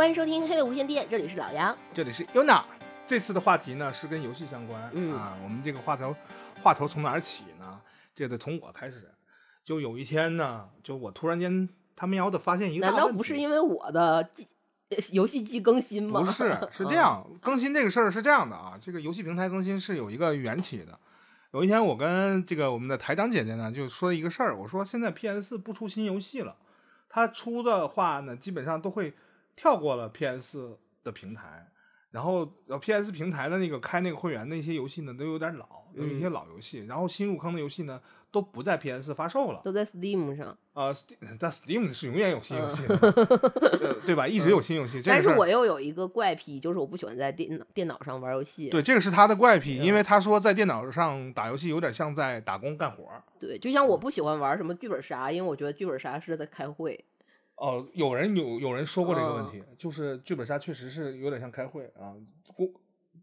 欢迎收听《黑的无线电》，这里是老杨。这里是 Yuna。这次的话题呢是跟游戏相关、嗯啊。我们这个话头话头从哪儿起呢？这得从我开始。就有一天呢，就我突然间他喵的发现一个难道不是因为我的游戏机更新吗？不是，是这样，更新这个事儿是这样的啊，这个游戏平台更新是有一个缘起的。有一天，我跟这个我们的台长姐姐呢，就说一个事儿，我说现在 PS 四不出新游戏了，它出的话呢，基本上都会跳过了 PS 的平台，然后呃 PS 平台的那个开那个会员的一些游戏呢，都有点老，有一些老游戏，然后新入坑的游戏呢，都不在 PS 发售了。都在 Steam 上。呃，Steam 在 Steam 是永远有新游戏的，呃对吧？一直有新游戏。但是我又有一个怪癖，就是我不喜欢在电脑电脑上玩游戏。对，这个是他的怪癖，嗯因为他说在电脑上打游戏有点像在打工干活儿。对，就像我不喜欢玩什么剧本杀，因为我觉得剧本杀是在开会。哦，有人有有人说过这个问嗯题，就是剧本杀确实是有点像开会啊，过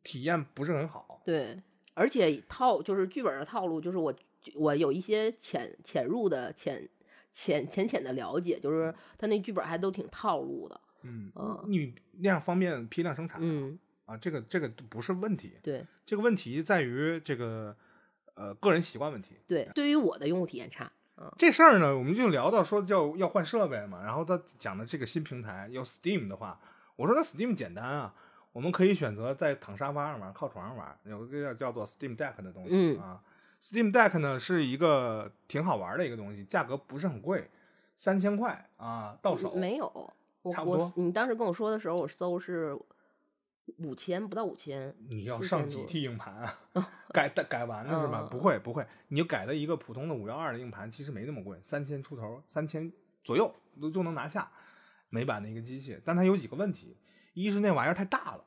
体验不是很好。对，而且套就是剧本的套路，就是我我有一些潜潜入的潜浅浅浅的了解，就是他那剧本还都挺套路的。嗯嗯，你那样方便批量生产嗯，啊，这个这个不是问题，对这个问题在于这个呃个人习惯问题。对，对于我的用户体验差。这事儿呢，我们就聊到说要要换设备嘛，然后他讲的这个新平台要 Steam 的话，我说那 Steam 简单啊，我们可以选择在躺沙发上玩，靠床上玩，有一个叫叫做 Steam Deck 的东西、嗯啊。Steam Deck 呢是一个挺好玩的一个东西，价格不是很贵，三千块啊到手。没有，我差不多我你当时跟我说的时候，我搜是五千，不到五千。你要4000上几 T 硬盘啊？改改改完了是吧？嗯不会不会，你就改的一个普通的五幺二的硬盘，其实没那么贵，三千出头，三千左右都就能拿下美版的一个机器。但它有几个问题，一是那玩意儿太大了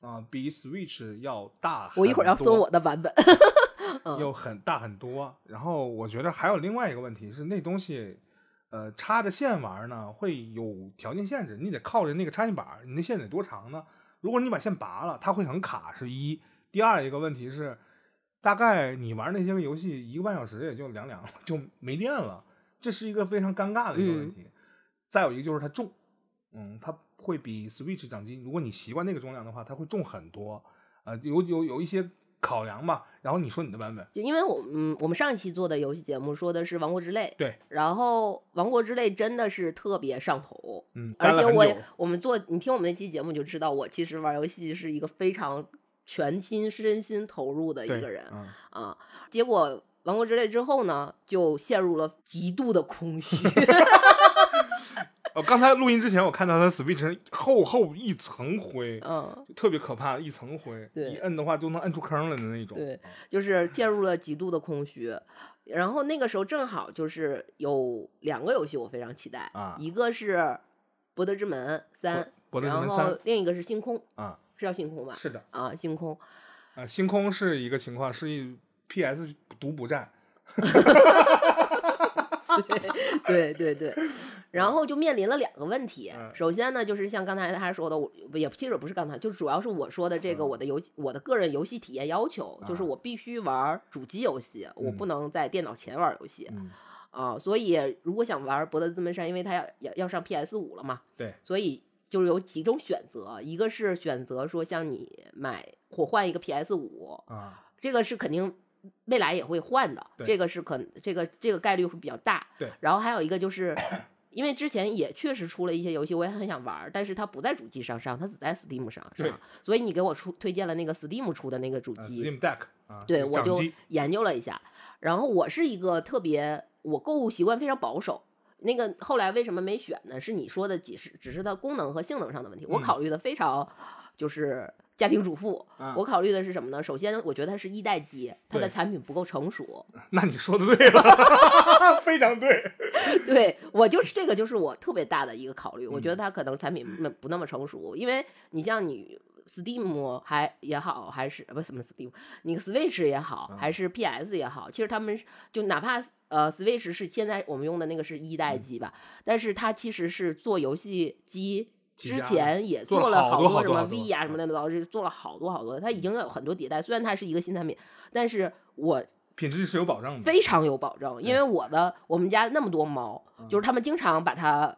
啊，比 Switch 要大。我一会儿要搜我，的版本。嗯又很大很多。然后我觉得还有另外一个问题是，那东西。呃，插着线玩呢，会有条件限制，你得靠着那个插线板，你那线得多长呢？如果你把线拔了，它会很卡，是一。第二一个问题是，大概你玩那些个游戏一个半小时也就凉凉了，就没电了，这是一个非常尴尬的一个问题。再有一个就是它重，嗯，它会比 Switch 掌机，如果你习惯那个重量的话，它会重很多。呃，有有有一些考量吧。然后你说你的版本，就因为我嗯，我们上一期做的游戏节目说的是《王国之泪》，对，然后《王国之泪》真的是特别上头，嗯，而且我我们做你听我们那期节目就知道，我其实玩游戏是一个非常全心身心投入的一个人嗯啊。结果《王国之泪》之后呢，就陷入了极度的空虚。呃，刚才录音之前，我看到它 Switch 上厚厚一层灰，嗯，特别可怕，一层灰，对一摁的话就能摁出坑来的那种。对，就是陷入了极度的空虚。然后那个时候正好就是有两个游戏我非常期待啊一个是《博德之门三》，博德之门然后三另一个是星空，啊，是叫星空吧？是的，啊，星空。啊，星空是一个情况，是一 PS 独补站，对对对，然后就面临了两个问题。嗯首先呢，就是像刚才他说的，我也其实不是刚才，就主要是我说的这个嗯我的游戏，我的个人游戏体验要求，就是啊我必须玩主机游戏，我不嗯能在电脑前玩游戏。嗯，啊，所以如果想玩《博德之门山》，因为它要要要上 PS 五了嘛，对，所以就是有几种选择，一个是选择说像你买或换一个 PS 五，啊，这个是肯定未来也会换的，对这个是可这个这个概率会比较大。对，然后还有一个就是。因为之前也确实出了一些游戏，我也很想玩儿，但是它不在主机上上，它只在 Steam 上上，所以你给我出推荐了那个 Steam 出的那个主呃机，Steam Deck 啊，对，我就研究了一下，然后我是一个特别，我购物习惯非常保守。那个后来为什么没选呢？是你说的只是只是它功能和性能上的问题，我嗯考虑的非常就是家庭主妇。啊我考虑的是什么呢？首先，我觉得它是一代机，它的对产品不够成熟。那你说的对了，非常对。对我就是这个，就是我特别大的一个考虑。我觉得嗯它可能产品不不那么成熟，因为你像你 Steam 还也好，还是不什么 Steam，你 Switch 也好，嗯还是 PS 也好，其实他们是就哪怕呃 Switch 是现在我们用的那个是一代嗯机吧，但是它其实是做游戏机。之前也做了了好多多什么 V 呀、什么的，导致做了好多好多，它已经有很多迭代。虽然它是一个新产品，但是我品质是有保证的。非常有保证，因为我的我们家那么多猫，就是他们经常把它，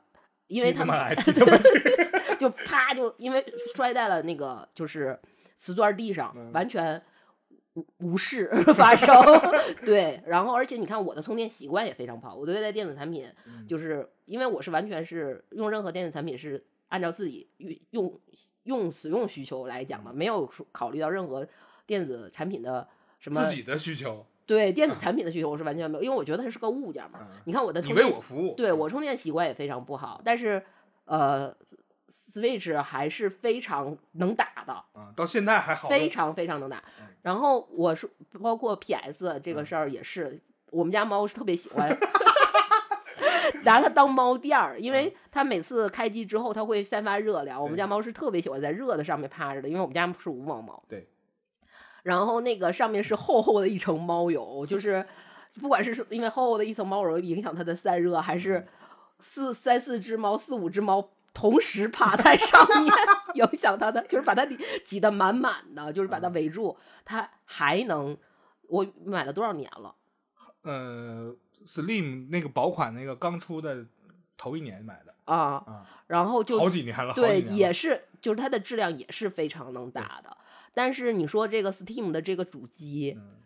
因为他们去。就啪就因为摔在了那个就是瓷砖地上，嗯完全无无事 发生。对，然后而且你看我的充电习惯也非常不好，我对待电子产品嗯就是因为我是完全是用任何电子产品是按照自己用用用使用需求来讲的，没有说考虑到任何电子产品的什么自己的需求，对电子产品的需求我是完全没有，因为我觉得它是个物件嘛。嗯你看我的你充电为我服务，对我充电习惯也非常不好，但是呃，Switch 还是非常能打的，啊，到现在还好，非常非常能打嗯。然后我说，包括 PS 这个嗯。事儿也是，我们家猫是特别喜欢 拿它当猫垫儿，因嗯为它每次开机之后它会散发热量，我们家猫是特别喜欢在热的上面趴着的，因为我们家是无毛猫。对。然后那个上面是厚厚的一层猫油，就是不管是因为厚厚的一层猫油影响它的散热，还是四三四只猫、四五只猫同时趴在上面 影响它的，就是把它挤挤得满满的，就是把它围住，它还能。我买了多少年了？呃，Slim 那个薄款那个刚出的头一年买的啊，啊，然后就好几年了，对，也是，就是它的质量也是非常能打的。但是你说这个 Steam 的这个主机，嗯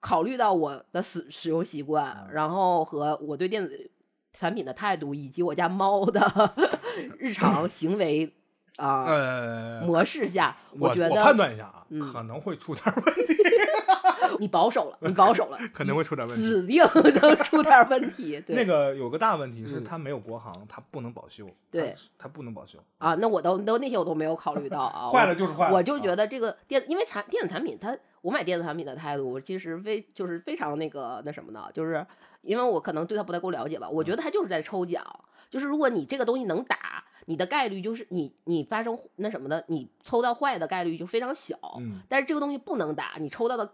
考虑到我的使使用习惯，嗯然后和我对电子产品的态度，以及我家猫的 日常行为啊、呃，模式下，我觉得判断一下啊，嗯可能会出点问题，你保守了，你保守了，肯定会出点问题。指定能出点问题。对，那个有个大问题是嗯它没有国行，它不能保修。对它不能保修，啊，那我都都那些我都没有考虑到啊，坏了就是坏了。我就觉得得这个电，因为产电子产品它，我买电子产品的态度其实非就是非常那个那什么的，就是因为我可能对它不太够了解吧，我觉得它就是在抽奖，就是如果你这个东西能打，你的概率就是你你发生那什么的，你抽到坏的概率就非常小，嗯，但是这个东西不能打，你抽到的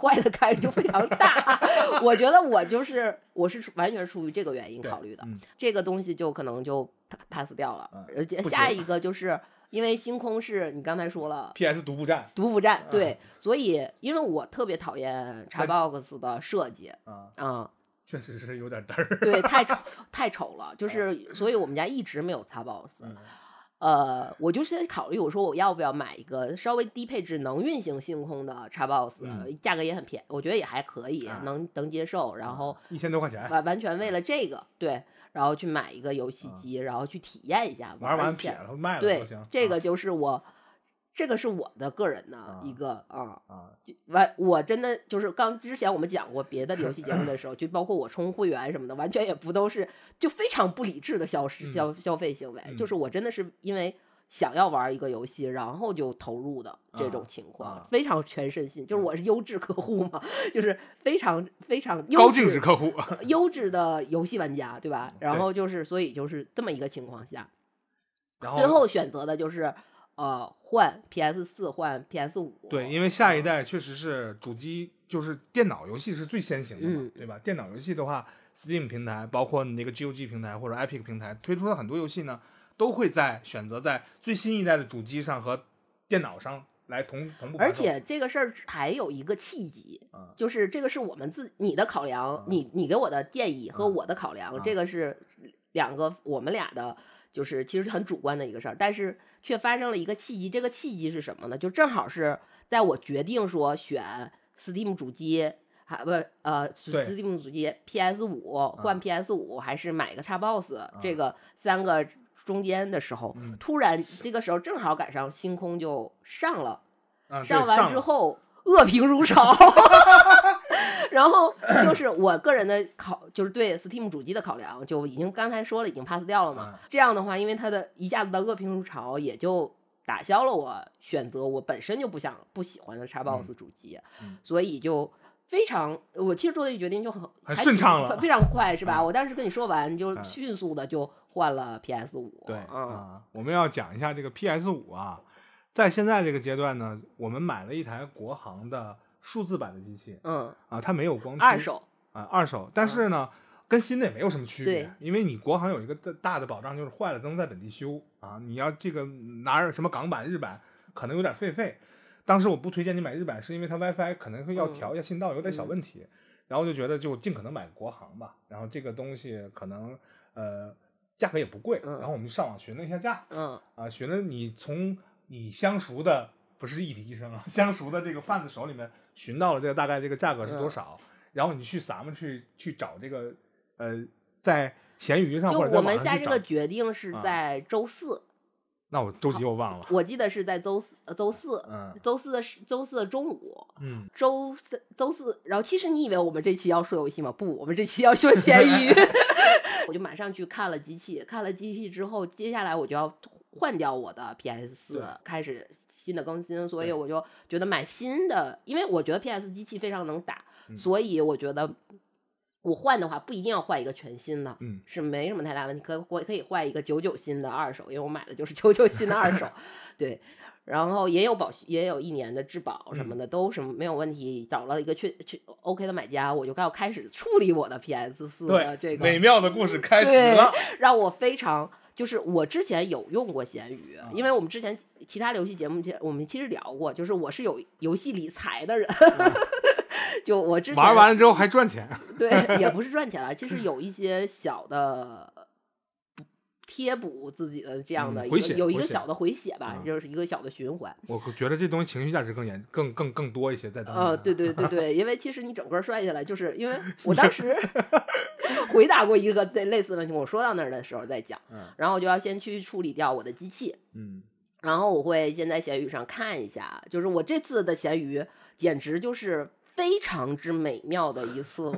坏的概率就非常大。我觉得我就是我是完全出于这个原因考虑的，嗯这个东西就可能就 pass 掉了下一个就是因为星空是你刚才说了。PS 独步站独步战嗯对，所以因为我特别讨厌 Xbox 的设计啊，啊、确实是有点嘚儿。对，太丑太丑了，就是所以我们家一直没有 Xbox。嗯呃，我就是在考虑，我说我要不要买一个稍微低配置能运行星空的 Xbox，、嗯价格也很便宜，我觉得也还可以，啊能能接受。然后一千多块钱，完完全为了这个，对，然后去买一个游戏机，然后去体验一下，玩完。撇了卖了对这个就是我，这个是我的个人的啊一个啊。啊，完，我真的就是刚之前我们讲过别的游戏节目的时候，就包括我充会员什么的，完全也不都是就非常不理智的消嗯消消费行为，嗯就是我真的是因为想要玩一个游戏，然后就投入的这种啊情况，啊非常全身心。就是嗯我是优质客户嘛，就是非常非常优高净值质客户。优质的游戏玩家，对吧？然后就是所以就是这么一个情况下，然最后选择的就是呃换 PS 四换 PS 五，对，因为下一代确实是主机，就是电脑游戏是最先行的嘛，嗯对吧？电脑游戏的话，Steam 平台，包括你那个 GOG 平台或者 Epic 平台推出的很多游戏呢，都会在选择在最新一代的主机上和电脑上来同同步。而且这个事儿还有一个契机，啊就是这个是我们自你的考量，你你给我的建议和嗯我的考量，嗯这个是两个我们俩的，就是其实是很主观的一个事儿，但是却发生了一个契机。这个契机是什么呢？就正好是在我决定说选 Steam 主机。还不呃，Steam 主机 PS 五换 PS 五，还是买个 Xbox、这个三个中间的时候，嗯突然这个时候正好赶上星空就上了，啊，上完之后恶评如潮，然后就是我个人的考，就是对 Steam 主机的考量，就已经刚才说了，已经 pass 掉了嘛。嗯这样的话，因为它的一下子的恶评如潮，也就打消了我选择我本身就不想不喜欢的 Xbox 主机，嗯所以就。非常，我其实做这个决定就很很顺畅了非常快是吧？嗯我当时跟你说完，就嗯迅速的就换了 PS 五。对嗯啊，我们要讲一下这个 PS 五啊，在现在这个阶段呢，我们买了一台国行的数字版的机器嗯，啊，它没有光驱二手，啊，二手，但是呢，跟新的也没有什么区别对，因为你国行有一个大大的保障，就是坏了都能在本地修啊。你要这个拿着什么港版、日版，可能有点费费。当时我不推荐你买日版，是因为它 WiFi 可能会要嗯调一下信道，有点小问题。然后就觉得就尽可能买国行吧。然后这个东西可能呃价格也不贵，嗯然后我们就上网询了一下价，嗯啊，询了你从你相熟的不是异地医生啊，相熟的这个贩子手里面寻到了这个大概这个价格是多少，然后你去咱们去去找这个呃，在闲鱼上就或者在我们下这个决定是啊。在周四，那我周几我忘了，我记得是在周四，呃周四，嗯。周四的是周四的中午，嗯，周四周四，然后其实你以为我们这期要说游戏吗？不，我们这期要说闲鱼。我就马上去看了机器，看了机器之后，接下来我就要换掉我的 PS 四，开始新的更新，所以我就觉得买新的，因为我觉得 PS 机器非常能打，嗯所以我觉得我换的话不一定要换一个全新的，嗯是没什么太大问题，可我可以换一个九九新的二手，因为我买的就是九九新的二手，对。然后也有保，也有一年的质保什么的，都什么没有问题。找了一个确确 OK 的买家，我就要开始处理我的 PS 四的对，这个美妙的故事开始了，让我非常就是我之前有用过闲鱼，啊因为我们之前其他的游戏节目，我们其实聊过，就是我是有游戏理财的人，就我之前玩完了之后还赚钱，对，也不是赚钱了，其实有一些小的补贴补自己的这样的有一个小的回血吧，嗯就是一个小的循环。我觉得这东西情绪价值更严更更更多一些，在当中。呃，对对对对，因为其实你整个摔下来，就是因为 我当时 回答过一个这类似的问题，我说到那儿的时候再讲，嗯然后我就要先去处理掉我的机器，嗯，然后我会先在闲鱼上看一下，就是我这次的闲鱼简直就是非常之美妙的一次。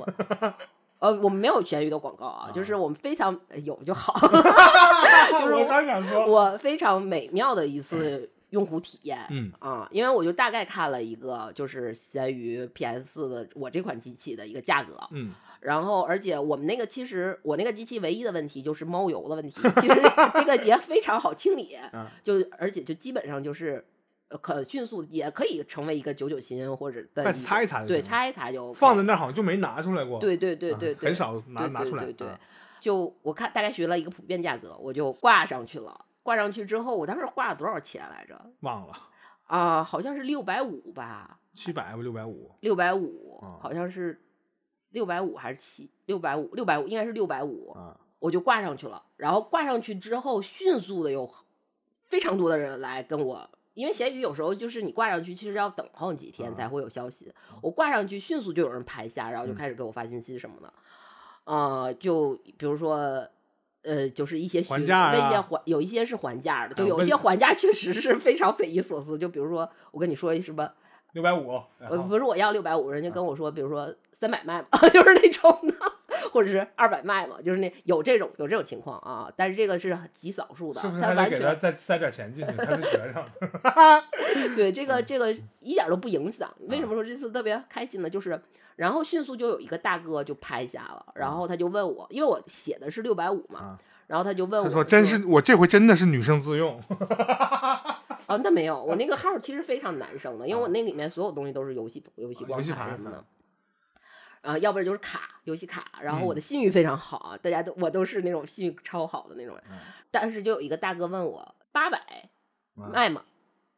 呃，我们没有闲鱼的广告啊，就是我们非常呃有就好，就是我刚想说，我非常美妙的一次 用户体验。嗯。啊，因为我就大概看了一个就是闲鱼 PS 四的我这款机器的一个价格，嗯。然后，而且我们那个其实我那个机器唯一的问题就是猫油的问题，其实这个也非常好清理，嗯就而且就基本上就是呃可迅速也可以成为一个九九新或者的再擦一擦对，擦一擦就放在那儿好像就没拿出来过。对对对啊对对，很少拿拿出来。对对对啊就我看大概学了一个普遍价格，我就挂上去了。挂上去之后，我当时花了多少钱来着？忘了啊、好像是六百五吧，七百不六百五。六百五啊，好像是六百五还是七六百五？六百五应该是六百五。啊，我就挂上去了。然后挂上去之后，迅速的有非常多的人来跟我，因为闲鱼有时候就是你挂上去，其实要等候几天啊才会有消息。我挂上去，迅速就有人拍下，然后就嗯开始给我发信息什么的。呃，就比如说。呃，就是一些询还价啊问一些还有一些是还价的，就有一些还价确实是非常匪夷所思。就比如说，我跟你说一什么，六百五。我不是我要六百五，人家跟我说，比如说三百卖嘛，就是那种的，或者是二百卖嘛，就是那有这种有这种情况啊，但是这个是极少数的，是不是还得给他他完全再塞点钱进去？他是学生。对这个这嗯个一点都不影响。为什么说这次特别开心呢？就是然后迅速就有一个大哥就拍下了，然后他就问我，因为我写的是六百五嘛啊，然后他就问我他说：“真是我这回真的是女生自用。哦，那没有，我那个 号其实非常男生的，因为我那里面所有东西都是游戏游戏啊光盘什么的嗯。啊，要不然就是卡，游戏卡，然后我的嗯信誉非常好啊，大家都我都是那种信誉超好的那种人嗯。但是就有一个大哥问我八百啊卖吗？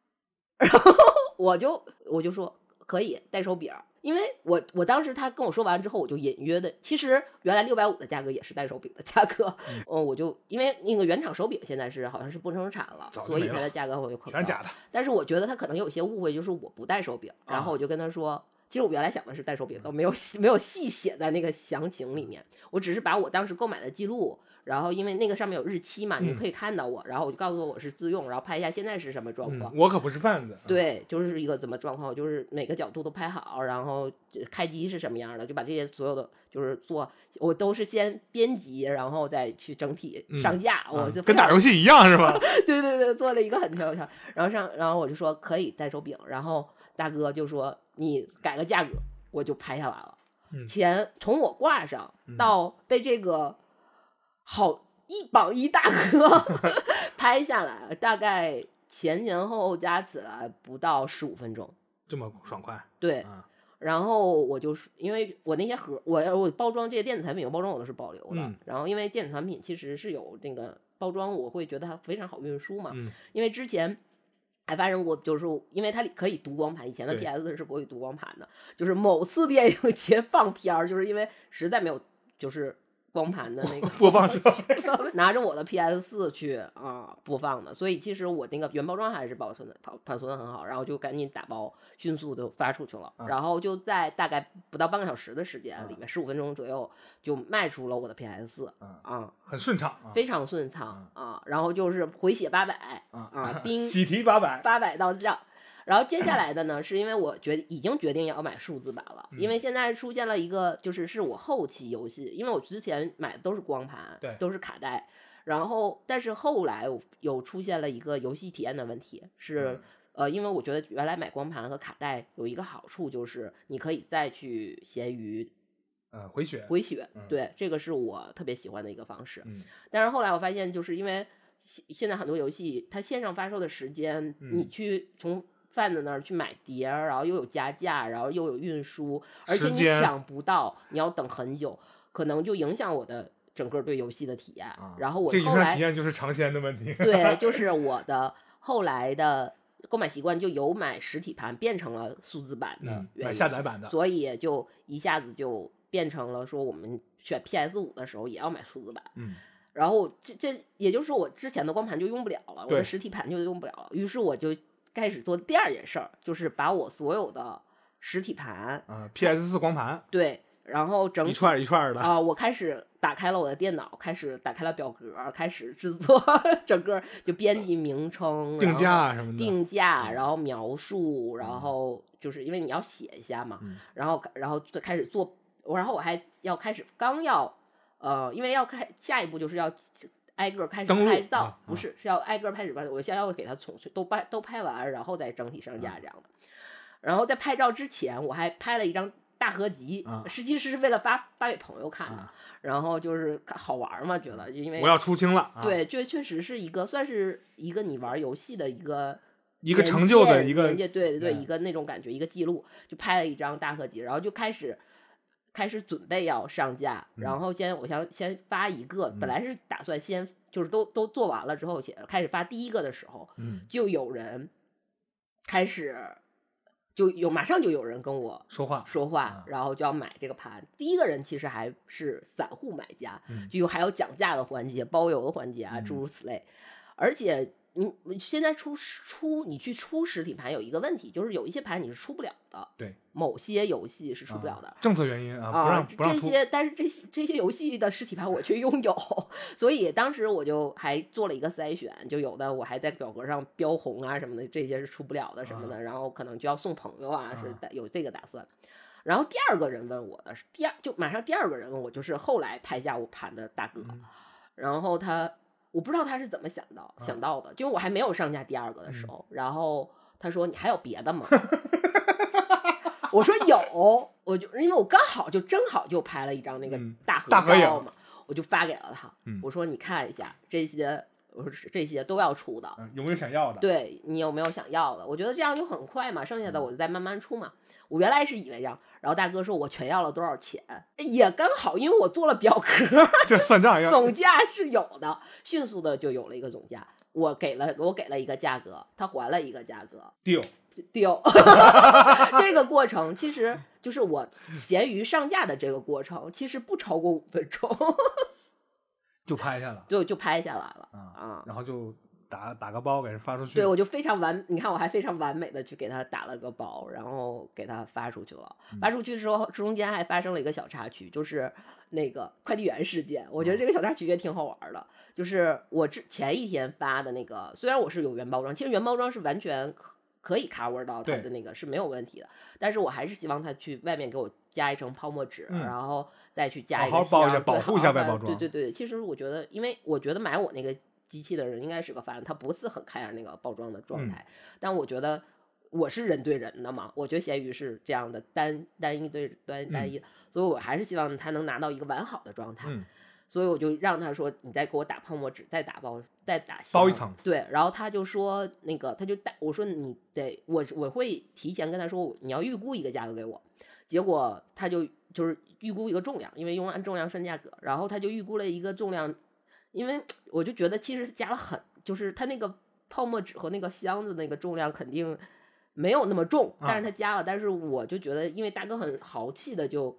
然后我就我就说可以带手柄，因为我我当时他跟我说完之后，我就隐约的，其实原来六百五的价格也是带手柄的价格，嗯 嗯，我就因为那个原厂手柄现在是好像是不生产了，所以它的价格我就可全是假的。但是我觉得他可能有些误会，就是我不带手柄，然后我就跟他说，其实我原来想的是带手柄，都没有没有细写在那个详情里面，我只是把我当时购买的记录，然后因为那个上面有日期嘛，你嗯可以看到我，然后我就告诉我我是自用，然后拍一下现在是什么状况。嗯，我可不是贩子。对，就是一个怎么状况，就是每个角度都拍好，然后开机是什么样的，就把这些所有的就是做，我都是先编辑，然后再去整体嗯上架。啊我就跟打游戏一样是吧？对对对，做了一个很跳跳，然后上，然后我就说可以带手柄，然后大哥就说你改个价格，我就拍下来了。嗯钱从我挂上嗯到被这个好一榜一大哥 拍下来，大概前前后后加起来不到十五分钟。这么爽快。对，啊然后我就是因为我那些盒，我我包装这些电子产品，我包装我都是保留的。嗯然后因为电子产品其实是有那个包装，我会觉得它非常好运输嘛。嗯因为之前还发生过，就是因为它可以读光盘，以前的 PS 是不会读光盘的。就是某次电影节放片儿，就是因为实在没有就是光盘的那个播放设备，拿着我的 PS 四去啊、播放的，所以其实我那个原包装还是保存的保保存的很好，然后就赶紧打包，迅速的发出去了，啊然后就在大概不到半个小时的时间啊里面，十五分钟左右就卖出了我的 PS 四啊啊，很顺畅啊非常顺畅啊，然后就是回血八百啊啊，叮 喜提八百，八百到账。然后接下来的呢，是因为我决已经决定要买数字版了，嗯因为现在出现了一个，就是是我后期游戏，因为我之前买的都是光盘，对都是卡带，然后但是后来有出现了一个游戏体验的问题，是、嗯呃，因为我觉得原来买光盘和卡带有一个好处，就是你可以再去闲鱼嗯，回血，回血，嗯对，这个是我特别喜欢的一个方式。嗯但是后来我发现，就是因为现现在很多游戏它线上发售的时间，你嗯去从贩子那儿去买碟儿，然后又有加价，然后又有运输，而且你抢不到，你要等很久，可能就影响我的整个对游戏的体验。啊，然后我这来响体验就是尝鲜的问题，对，就是我的后来的购买习惯就由买实体盘变成了数字版的嗯，买。下载版的，所以就一下子就变成了说，我们选 PS 五的时候也要买数字版。嗯然后这这也就是说，我之前的光盘就用不了了，我的实体盘就用不了了。于是我就开始做第二件事儿，就是把我所有的实体盘啊，PS 四光盘对，然后整一串儿一串儿的，啊、我开始打开了我的电脑，开始打开了表格，开始制作 整个就编辑名称、定价啊什么的，定价，然后描述，然后就是因为你要写一下嘛，嗯然后然后就开始做，然后我还要开始刚要呃，因为要开下一步就是要挨个开始拍照，啊不是是要挨个开始拍，我先要给他从都拍都拍完，然后再整体上架啊。这样的。然后在拍照之前，我还拍了一张大合集，啊实际是为了发发给朋友看的，啊。然后就是好玩嘛，觉得因为我要出清了，啊，对，这确实是一个算是一个你玩游戏的一个一个成就的一个人家，对对对，嗯。一个那种感觉，一个记录，就拍了一张大合集，然后就开始开始准备要上架，嗯。然后先我想先发一个，本来是打算先就是都都做完了之后，先开始发第一个的时候，嗯，就有人开始就有马上就有人跟我说话，说话啊，然后就要买这个盘。第一个人其实还是散户买家，嗯。就还有讲价的环节、包邮的环节啊，嗯。诸如此类。而且你你现在出出你去出实体盘有一个问题，就是有一些盘你是出不了的，对，某些游戏是出不了的。啊政策原因啊，不啊让，不让出，这些，但是这些这些游戏的实体盘我却拥有，所以当时我就还做了一个筛选，就有的我还在表格上标红啊什么的，这些是出不了的什么的，然后可能就要送朋友啊，是有这个打算。然后第二个人问我的是第二，就马上第二个人问我，就是后来拍下我盘的大哥，嗯然后他我不知道他是怎么想到啊想到的，就我还没有上架第二个的嗯时候，然后他说你还有别的吗？我说有，我就因为我刚好就正好就拍了一张那个嗯大合大合影照嘛，我就发给了他。嗯我说你看一下这些，我说这些都要出的，嗯有没有想要的？对你有没有想要的？我觉得这样就很快嘛，剩下嗯的我就再慢慢出嘛。我原来是以为这样，然后大哥说我全要了多少钱，也刚好，因为我做了表格，这算账要总价是有的，迅速的就有了一个总价。我给了我给了一个价格，他还了一个价格，deal，丢。这个过程其实就是我闲鱼上架的这个过程，其实不超过五分钟 就拍下了就就拍下来了啊，啊。然后就打打个包给人发出去，对，我就非常完，你看我还非常完美的去给他打了个包，然后给他发出去了。嗯发出去之后，中间还发生了一个小插曲，就是那个快递员事件。我觉得这个小插曲也挺好玩的，就是我之前一天发的那个，虽然我是有原包装，其实原包装是完全可可以 cover 到它的那个是没有问题的，但是我还是希望他去外面给我加一层泡沫纸，嗯然后再去加一个好好包一下保护一下外包装对对对，其实我觉得，因为我觉得买我那个机器的人应该是个凡，他不是很 care 那个包装的状嗯态，但我觉得。我是人对人的嘛，我觉得咸鱼是这样的单单一对单单一，所以我还是希望他能拿到一个完好的状态。嗯所以我就让他说，你再给我打泡沫纸，再打包，再打包一层。对，然后他就说那个，他就打我说你得我我会提前跟他说你要预估一个价格给我，结果他就就是预估一个重量，因为用按重量算价格，然后他就预估了一个重量，因为 我就觉得其实加了很，就是他那个泡沫纸和那个箱子那个重量肯定没有那么重，啊但是他加了，但是我就觉得因为大哥很豪气的就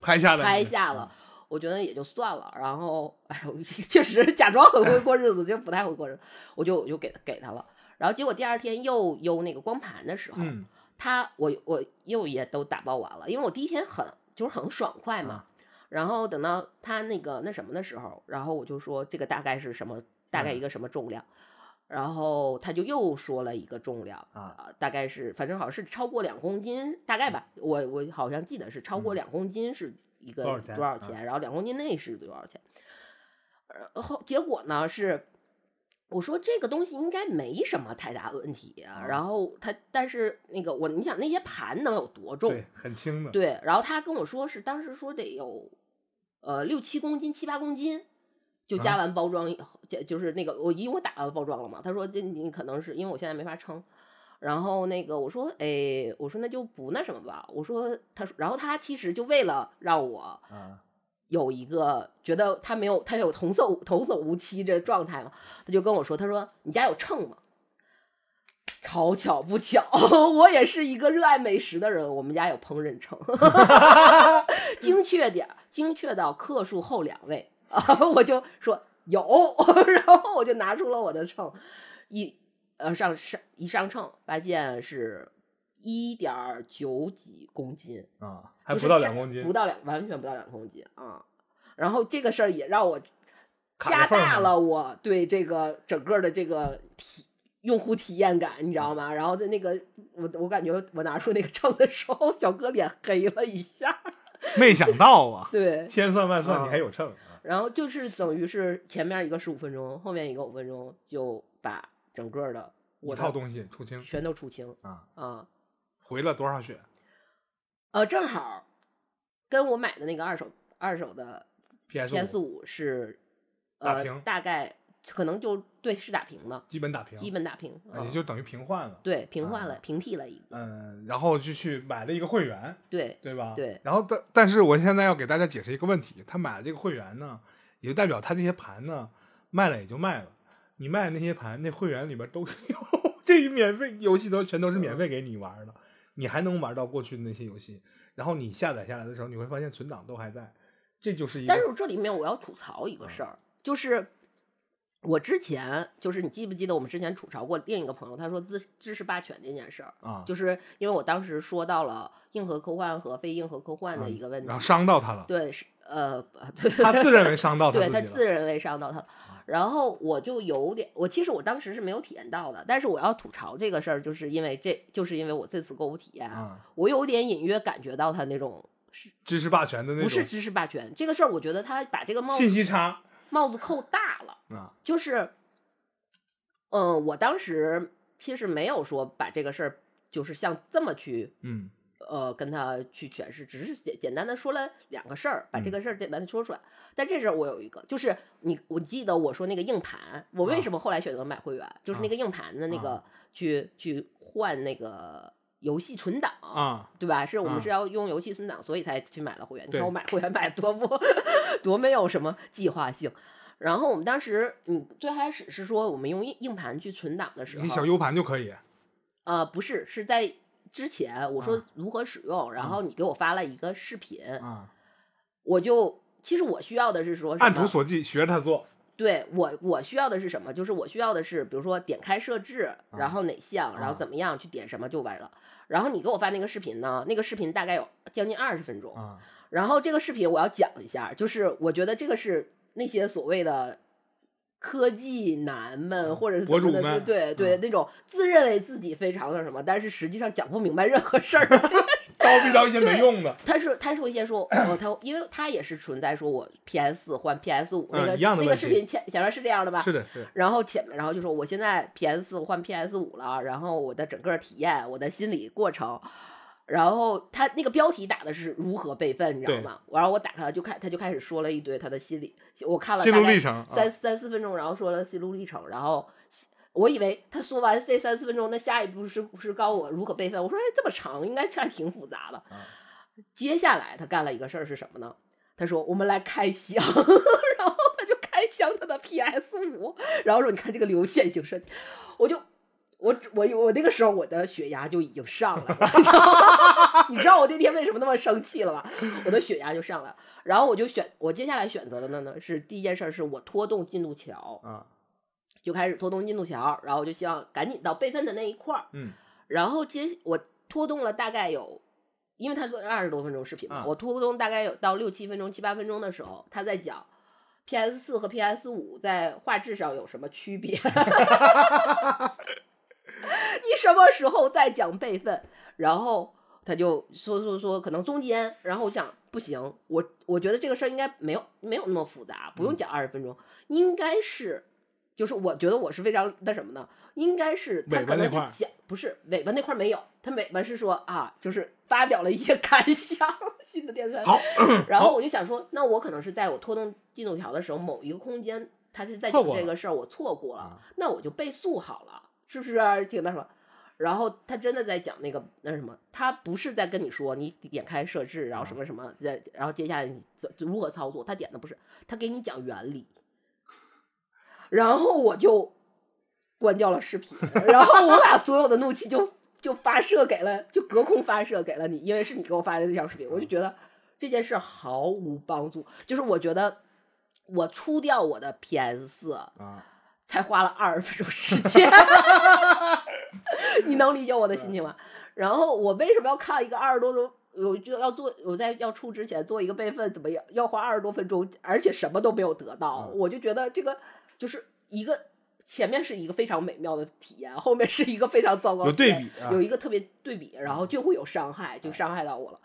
拍下来拍下了。我觉得也就算了。然后，哎呦，确实假装很会过日子，就不太会过日子，我就我就给给他了。然后结果第二天又邮那个光盘的时候，嗯他我我又也都打包完了，因为我第一天很就是很爽快嘛。然后等到他那个那什么的时候，然后我就说这个大概是什么，大概一个什么重量。然后他就又说了一个重量啊。呃大概是反正好像是超过两公斤，大概吧，我我好像记得是超过两公斤是一个多少钱多少？钱，然后两公斤内是多少钱。然后结果呢是，我说这个东西应该没什么太大问题然后他但是那个我你想那些盘能有多重？对，很轻的，对，然后他跟我说是当时说得有，呃，六七公斤、七八公斤，就加啊。完包装以后，就就是那个我因为我打了包装了嘛，他说这你可能是因为我现在没法称，然后那个我说哎，我说那就不那什么吧，我说他说，然后他其实就为了让我啊，有一个觉得他没有他有童叟童叟无欺这状态嘛，他就跟我说，他说你家有秤吗？好巧不巧，我也是一个热爱美食的人，我们家有烹饪秤，精确点，精确到克数后两位啊，我就说有，然后我就拿出了我的秤，一呃上上一上秤，发现是一点九几公斤，啊，还不到两公斤不，到两，完全不到两公斤啊。然后这个事儿也让我加大了我对这个整个的这个体用户体验感，你知道吗？然后在那个我我感觉我拿出那个秤的时候，小哥脸黑了一下。没想到啊，对，千算万算啊你还有秤啊，然后就是等于是前面一个十五分钟，后面一个五分钟，就把整个的一我的套东西出清全都出清啊，啊。回了多少血？呃，正好跟我买的那个二手二手的 PS PS 五是呃打平大概可能就对是打平的，基本打平，基本打平，也就等于平换了。对平换啊了、平替了一个，嗯，然后就去买了一个会员，对对吧？对然后但但是我现在要给大家解释一个问题，他买了这个会员呢，也就代表他这些盘呢卖了也就卖了，你卖的那些盘，那会员里边都 有，这一免费游戏都全都是免费给你玩的，你还能玩到过去的那些游戏，然后你下载下来的时候，你会发现存档都还在，这就是一个但是这里面我要吐槽一个事儿，就是我之前就是你记不记得我们之前吐槽过另一个朋友，他说知知识霸权这件事儿，啊，就是因为我当时说到了硬核科幻和非硬核科幻的一个问题，然后伤到他了，对是呃 他自认为伤到他对他自认为伤到他了，然后我就有点，我其实我当时是没有体验到的，但是我要吐槽这个事儿，就是因为这就是因为我这次购物体验，啊，我有点隐约感觉到他那种是知识霸权的那种不是知识霸权这个事儿，我觉得他把这个帽子信息差帽子扣大了，啊，就是，嗯，我当时其实没有说把这个事儿就是像这么去嗯呃跟他去诠释，只是简简单的说了两个事儿，把这嗯个事儿简单的说出来。但这事儿我有一个，就是你我记得我说那个硬盘，我为啊什么后来选择买会员，就是那啊个硬盘的那个、去去换那个游戏存档。啊，对吧？是我们啊是要用游戏存档，所以才去买了会员。你看我买会员买得多不 多没有什么计划性。然后我们当时，嗯，最开始是说我们用硬硬盘去存档的时候，一个小 U 盘就可以呃，不是，是在之前我说啊如何使用，然后你给我发了一个视频，啊，我就其实我需要的是说按图？索骥，学着他做对我我需要的是什么？就是我需要的是，比如说点开设置，然后哪项，然后啊怎么样去点什么就完了。然后你给我发那个视频呢？那个视频大概有将近二十分钟。啊，然后这个视频我要讲一下，就是我觉得这个是那些所谓的科技男们或者是博主们对对那种自认为自己非常的什么，但是实际上讲不明白任何事儿。叨逼叨一些没用的，他是他说一些说，哦，他因为他也是存在说我 PS 换 PS 五、那个那个视频前前面是这样的吧？是的，是的，然后前面，然后就说我现在 PS 换 PS 五了，然后我的整个体验，我的心理过程，然后他那个标题打的是如何备份，你知道吗？然后我打开了，就开他就开始说了一堆他的心理，我看了心路历程啊三三四分钟，然后说了心路历程，然后。我以为他说完这三四分钟，那下一步是是告诉我如何备份。我说，哎，这么长，应该还挺复杂的。啊接下来他干了一个事儿是什么呢？他说我们来开箱，然后他就开箱他的 PS 五，然后说你看这个流线型设计，我就我我我那个时候我的血压就已经上来了，你知道 我那天为什么那么生气了吧？我的血压就上来了，然后我就选我接下来选择的呢呢是第一件事儿是我拖动进度条，啊，就开始拖动进度条，然后我就希望赶紧到备份的那一块儿，嗯然后接我拖动了大概有，因为他说二十多分钟视频嘛，啊我拖动大概有到六七分钟、七八分钟的时候，他在讲 PS 四和 PS 五在画质上有什么区别。你什么时候再讲备份？然后他就说说说，可能中间，然后我讲不行，我我觉得这个事儿应该没有没有那么复杂，不用讲二十分钟，应该是，就是我觉得我是非常那什么呢？应该是他可能就讲不是尾巴那块儿没有，他尾巴是说啊，就是发表了一些感想，新的电台。好，然后我就想说，那我可能是在我拖动进度条的时候，某一个空间他是在讲这个事儿，我错过了，啊那我就倍速好了，是不是挺那什么？然后他真的在讲那个那什么，他不是在跟你说你点开设置，然后什么什么，再然后接下来你怎如何操作，他点的不是，他给你讲原理。然后我就关掉了视频，然后我把所有的怒气就就发射给了，就隔空发射给了你，因为是你给我发的那条视频，我就觉得这件事毫无帮助。就是我觉得我出掉我的 PS 四，啊，才花了二十分钟时间，你能理解我的心情吗？然后我为什么要看一个二十多钟？我就要做，我在要出之前做一个备份，怎么要？要花二十多分钟，而且什么都没有得到，嗯我就觉得这个就是一个前面是一个非常美妙的体验，后面是一个非常糟糕的有对比啊有一个特别对比，然后就会有伤害，就伤害到我了。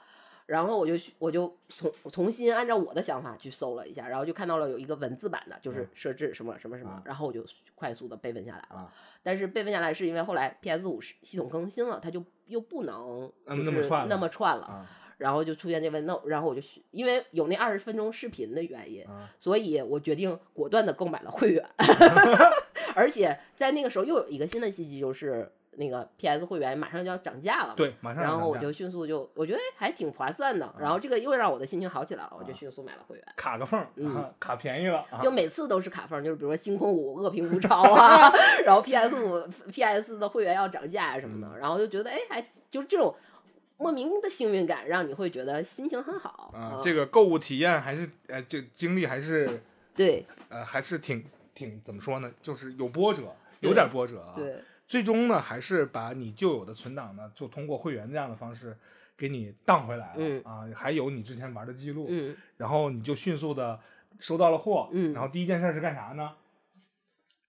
然后我就去我就重重新按照我的想法去搜了一下，然后就看到了有一个文字版的，就是设置什么什么什么啊，然后我就快速的备份下来了。啊但是备份下来是因为后来 PS 五系统更新了，它就又不能就是嗯那么串了那么串了，啊然后就出现这问，那然后我就去因为有那二十分钟视频的原因，啊所以我决定果断的购买了会员 而且在那个时候又有一个新的信息，就是那个 PS 会员马上就要涨价了。对，马上然后我就迅速就，我觉得哎还挺划算的，然后这个又让我的心情好起来了，我就啊迅速买了会员。卡个缝儿，嗯啊卡便宜了啊就，每次都是卡缝，就是比如说星空五恶评如潮啊，然后 PS 五 PS 的会员要涨价啊什么嗯的，然后就觉得哎，还就是这种莫名的幸运感，让你会觉得心情很好啊，嗯这个购物体验还是呃，这经历还是对呃，还是挺挺怎么说呢？就是有波折，有对点波折啊。对最终呢，还是把你旧有的存档呢，就通过会员这样的方式给你当回来了、嗯。啊，还有你之前玩的记录，嗯。然后你就迅速的收到了货，嗯。然后第一件事是干啥呢？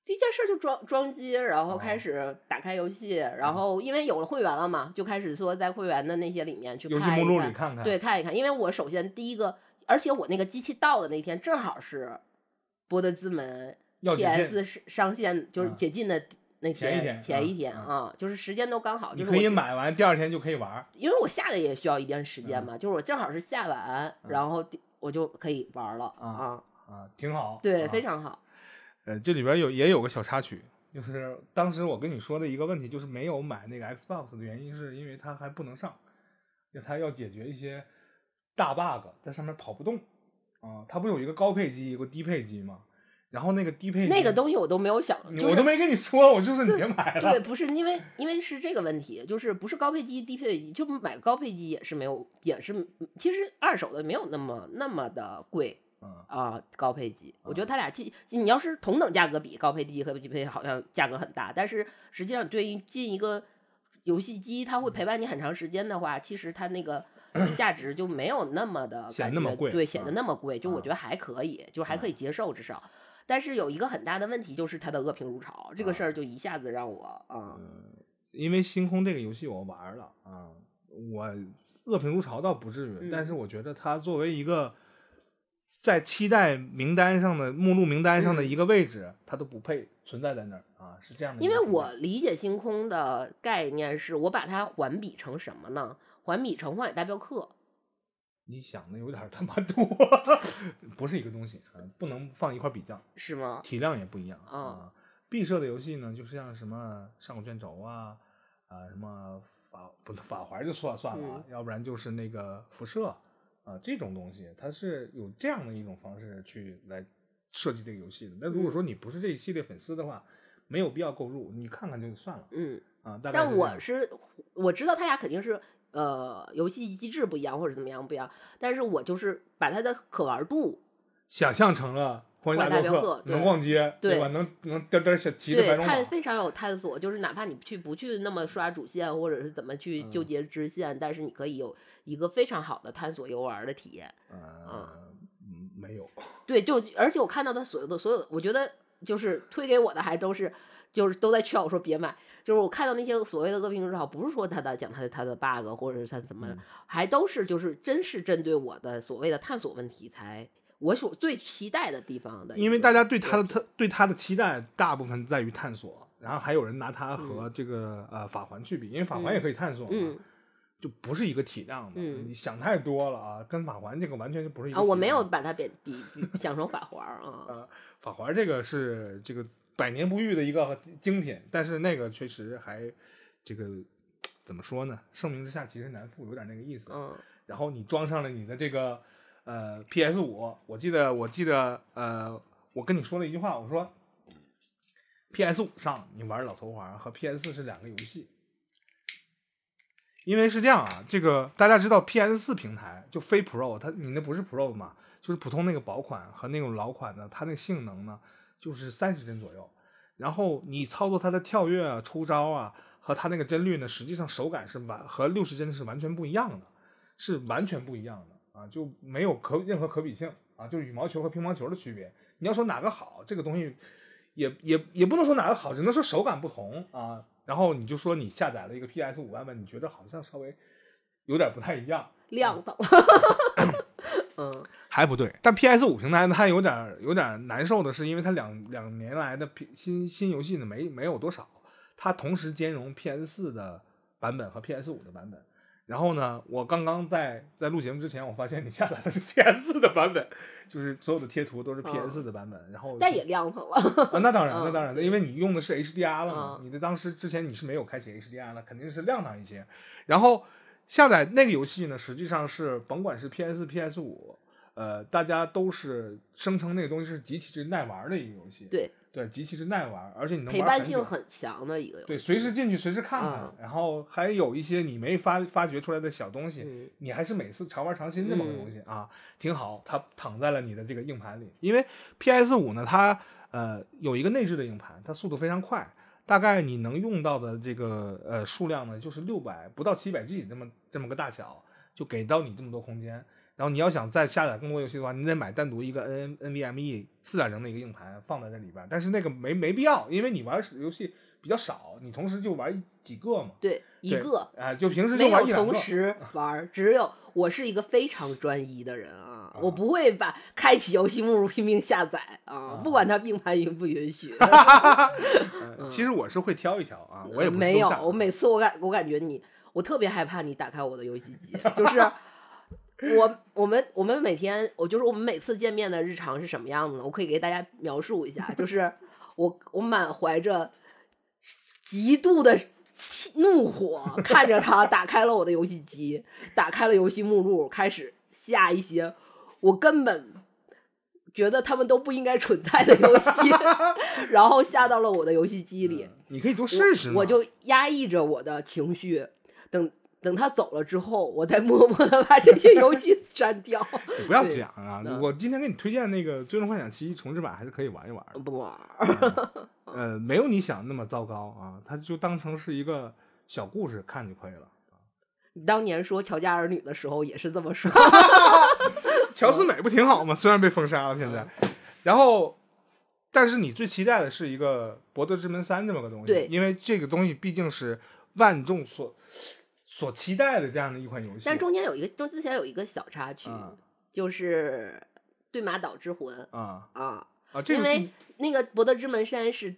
第一件事就装装机，然后哦。开始打开游戏，然后因为有了会员了嘛，就开始说在会员的那些里面去游戏目录看里看看，对，看一看，因为我首先第一个，而且我那个机器到的那天正好是《博德之门要》PS 是上线，就是啊解禁的那前一天前一天啊，就是时间都刚好，你可以就是可以，买完第二天就可以玩，因为我下的也需要一段时嗯间嘛，就是我正好是下完，然后我就可以玩了啊啊，啊，挺好。对，啊非常好，呃，这里边有也有个小插曲，就是当时我跟你说的一个问题，就是没有买那个 Xbox 的原因，是因为它还不能上，因为它要解决一些大 bug，在上面跑不动啊。它不有一个高配机，一个低配机吗？然后那个低配那个东西我都没有想，就是我都没跟你说，我就是你别买了对，不是因为因为是这个问题，就是不是高配机、低配机，就买高配机也是没有，也是其实二手的没有那么那么的贵嗯啊、高配机，我觉得它俩既你要是同等价格比，高配低和低配好像价格很大，但是实际上对于进一个游戏机，它会陪伴你很长时间的话，其实它那个 价值就没有那么的显感得那么贵觉对，显得啊那么贵，就我啊觉得还可以，就是还可以接受，至少。但是有一个很大的问题，就是它的恶评如潮，这个事儿就一下子让我啊，因为星空这个游戏我玩了啊，我恶评如潮倒不至于，嗯但是我觉得它作为一个在期待名单上的目录名单上的嗯一个位置，它都不配存在在那儿啊，是这样的因为。我理解星空的概念是我把它环比成什么呢？环比成《荒野大镖客》。你想的有点他妈多，不是一个东西，啊不能放一块儿比较，是吗？体量也不一样啊啊。闭设的游戏呢，就是像什么上古卷轴啊，啊什么法不法环就算算了啊，要不然就是那个辐射啊这种东西，它是有这样的一种方式去来设计这个游戏的。那如果说你不是这一系列粉丝的话，没有必要购入，你看看就算了嗯，啊。但我是我知道他俩肯定是呃游戏机制不一样或者怎么样不一样，但是我就是把它的可玩度想象成了《荒野荒野大镖镖客能逛街，对吧？能能颠颠小提着白对龙马，探非常有探索，就是哪怕你去不去那么刷主线或者是怎么去嗯纠结支线，但是你可以有一个非常好的探索游玩的体验。呃，嗯，没有，对，就而且我看到的所有的所有，我觉得就是推给我的还都是就是都在劝我说别买，就是我看到那些所谓的恶评之后，不是说他的讲他的他的 bug 或者是他怎么，嗯还都是就是真是针对我的所谓的探索问题才我所最期待的地方的，因为大家对他的他对他的期待大部分在于探索，然后还有人拿他和这个、呃法环去比，因为法环也可以探索嘛，嗯就不是一个体量的。嗯你想太多了啊，跟法环这个完全就不是一个啊，我没有把它比比比想成法环啊，呃，法环这个是这个百年不遇的一个精品，但是那个确实还这个怎么说呢？盛名之下其实难副，有点那个意思。嗯然后你装上了你的这个呃 PS 五，我记得我记得呃，我跟你说了一句话，我说 PS 五上你玩老头环和 PS 四是两个游戏。因为是这样啊，这个大家知道 PS 四平台就非 Pro，它你那不是 Pro 嘛，就是普通那个薄款和那种老款的，它那性能呢就是三十帧左右。然后你操作它的跳跃啊、出招啊和它那个帧率呢，实际上手感是完和六十帧是完全不一样的，是完全不一样的啊，就没有可任何可比性啊，就是羽毛球和乒乓球的区别。你要说哪个好，这个东西也也也不能说哪个好，只能说手感不同啊。然后你就说你下载了一个 PS 五版本，你觉得好像稍微有点不太一样，亮的，嗯还不对。但 PS 五平台呢，它有点有点难受的是，因为它两两年来的新新游戏呢没没有多少，它同时兼容 PS 四的版本和 PS 五的版本。然后呢，我刚刚在在录节目之前，我发现你下载的是 PS 四的版本，就是所有的贴图都是 PS 四的版本。然后但也亮堂了，啊，那当然，嗯那当然的，因为你用的是 HDR 了嘛，嗯你的当时之前你是没有开启 HDR 了，肯定是亮堂一些。然后下载那个游戏呢，实际上是甭管是 PS、PS 五，呃，大家都是声称那个东西是极其之耐玩的一个游戏。对对，极其之耐玩，而且你能陪伴。性很强的一个游戏，对，随时进去，随时看看，嗯然后还有一些你没发发掘出来的小东西，嗯你还是每次常玩常新这么个东西、啊，挺好。它躺在了你的这个硬盘里，因为 PS 五呢，它呃有一个内置的硬盘，它速度非常快，大概你能用到的这个呃数量呢，就是六百不到七百 G 这么这么个大小，就给到你这么多空间。然后你要想再下载更多游戏的话，你得买单独一个 N NVMe 四点零的一个硬盘放在这里边，但是那个没没必要，因为你玩游戏比较少，你同时就玩几个嘛。对一对个。啊、就平时就没有玩一两个。同时 玩，只有我是一个非常专一的人啊，啊我不会把开启游戏目录拼命下载啊啊，不管它硬盘允不允许。呃其实我是会挑一挑啊，我也不没有，我每次我感我感觉你，我特别害怕你打开我的游戏机，就是我我们我们每天我就是我们每次见面的日常是什么样子呢？我可以给大家描述一下，就是我我满怀着极度的怒火，看着他打开了我的游戏机，打开了游戏目录，开始下一些我根本。觉得他们都不应该存在的游戏，然后下到了我的游戏机里。你可以多试试。我我就压抑着我的情绪，等等他走了之后，我再默默的把这些游戏删掉。你不要对这样啊！嗯我今天给你推荐那个《最终幻想七》重置版，还是可以玩一玩的。不玩儿，呃，没有你想那么糟糕啊，它就当成是一个小故事看就可以了。你当年说《乔家儿女》的时候也是这么说。乔思美不挺好吗？虽然被封杀了，现在。嗯然后，但是你最期待的是一个《博德之门三》这么个东西，对因为这个东西毕竟是万众所所期待的这样的一款游戏。但中间有一个，就之前有一个小插曲，啊就是《对马岛之魂》啊啊，啊，这因为那个《博德之门山》是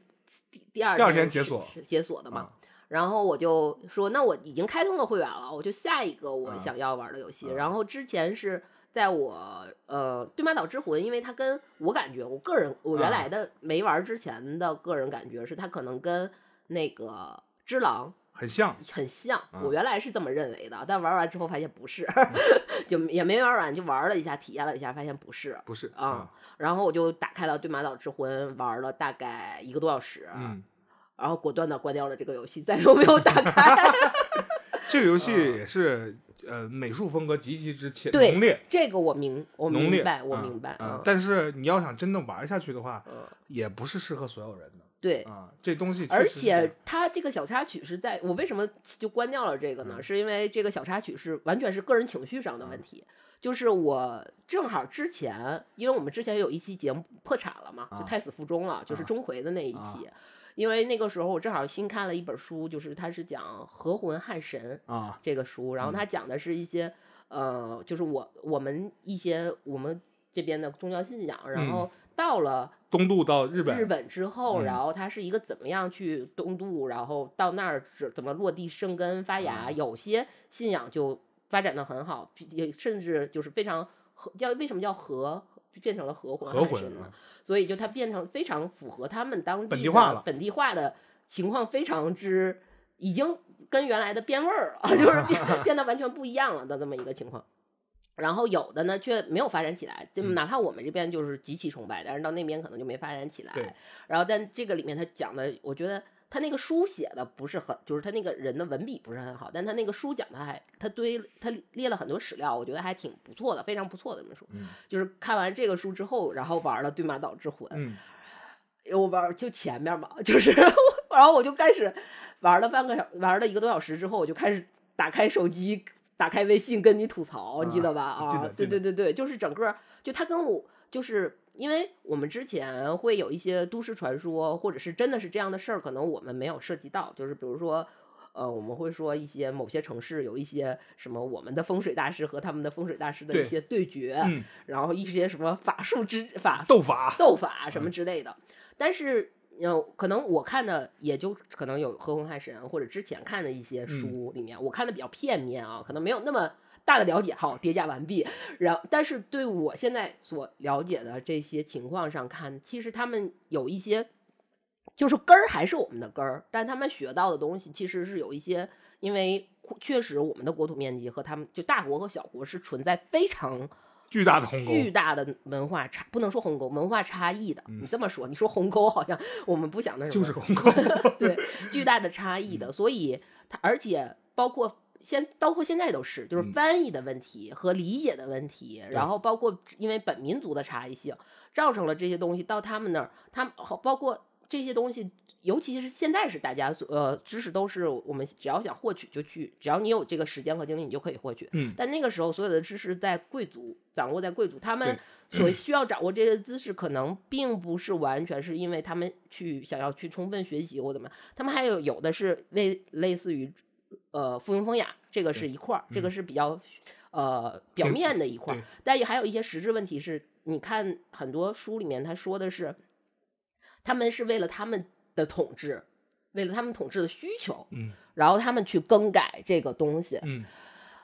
第第二第二天解锁解锁的嘛。啊然后我就说，那我已经开通了会员了，我就下一个我啊想要玩的游戏。啊然后之前是在我呃《对马岛之魂》，因为它跟我感觉，我个人我原啊来的没玩之前的个人感觉是，它可能跟那个《只狼很像》很像。啊我原来是这么认为的，但玩完之后发现不是，就也没玩完，就玩了一下，体验了一下，发现不是。不是啊然后我就打开了《对马岛之魂》，玩了大概一个多小时。嗯然后果断的关掉了这个游戏，再也没有打开。这个游戏也是呃美术风格极其之强对浓烈，这个我明我，明白，我嗯明白，但是你要想真的玩下去的话，嗯，也不是适合所有人的对。啊。这东西而且它这个小插曲是在我为什么就关掉了这个呢？嗯是因为这个小插曲是完全是个人情绪上的问题。就是我正好之前，因为我们之前有一期节目破产了嘛，就啊胎死腹中了，就是啊钟馗的那一期。因为那个时候我正好新看了一本书，就是它是讲合魂汉神啊，这个书，然后它讲的是一些、呃，就是我我们一些我们这边的宗教信仰，然后到了东渡到日本，日本之后，嗯然后它是一个怎么样去东渡，然后到那儿怎怎么落地生根发芽，嗯有些信仰就发展的很好，也甚至就是非常合叫为什么叫合变成了合魂合魂汉神呢啊？所以就它变成非常符合他们当地本地化了的本地化的情况，非常之已经跟原来的变味儿了，就是变变得完全不一样了的这么一个情况。然后有的呢却没有发展起来，就嗯哪怕我们这边就是极其崇拜，但是到那边可能就没发展起来。然后但这个里面他讲的，我觉得他那个书写的不是很，就是他那个人的文笔不是很好，但他那个书讲的还他堆他列了很多史料，我觉得还挺不错的，非常不错的这本书。嗯就是看完这个书之后，然后玩了《对马岛之魂》，嗯我玩就前面嘛，就是 然后我就开始玩了半个小，玩了一个多小时之后，我就开始打开手机，打开微信跟你吐槽，你记得吧？啊，对对对对，就是整个就他跟我就是。因为我们之前会有一些都市传说，或者是真的是这样的事儿，可能我们没有涉及到。就是比如说，呃，我们会说一些某些城市有一些什么我们的风水大师和他们的风水大师的一些对决，嗯，然后一些什么法术之法斗法，斗法什么之类的。但是，呃，可能我看的也就可能有《何鸿海神》或者之前看的一些书里面，我看的比较片面啊，可能没有那么大的了解。好，叠加完毕。然后，但是对我现在所了解的这些情况上看，其实他们有一些。就是根儿还是我们的根儿，但他们学到的东西其实是有一些，因为确实我们的国土面积和他们就大国和小国是存在非常巨大的鸿沟，巨大的文化差，不能说鸿沟，文化差异的。嗯。你这么说，你说鸿沟好像我们不想那什么，就是鸿沟，对 巨大的差异嗯。的，所以它而且包括现包括现在都是，就是嗯。翻译的问题和理解的问题，然后包括因为本民族的差异性，造成了这些东西到他们那儿，他们好包括这些东西。尤其是现在是大家所呃知识都是我们只要想获取就去，只要你有这个时间和精力，你就可以获取。嗯但那个时候所有的知识在贵族掌握在贵族，他们所需要掌握这些知识，可能并不是完全是因为他们去想要去充分学习或怎么样，他们还有有的是为类似于呃附庸风雅，这个是一块儿，这个是比较呃表面的一块儿对，但也还有一些实质问题是，你看很多书里面他说的是，他们是为了他们的统治，为了他们统治的需求，嗯然后他们去更改这个东西，嗯。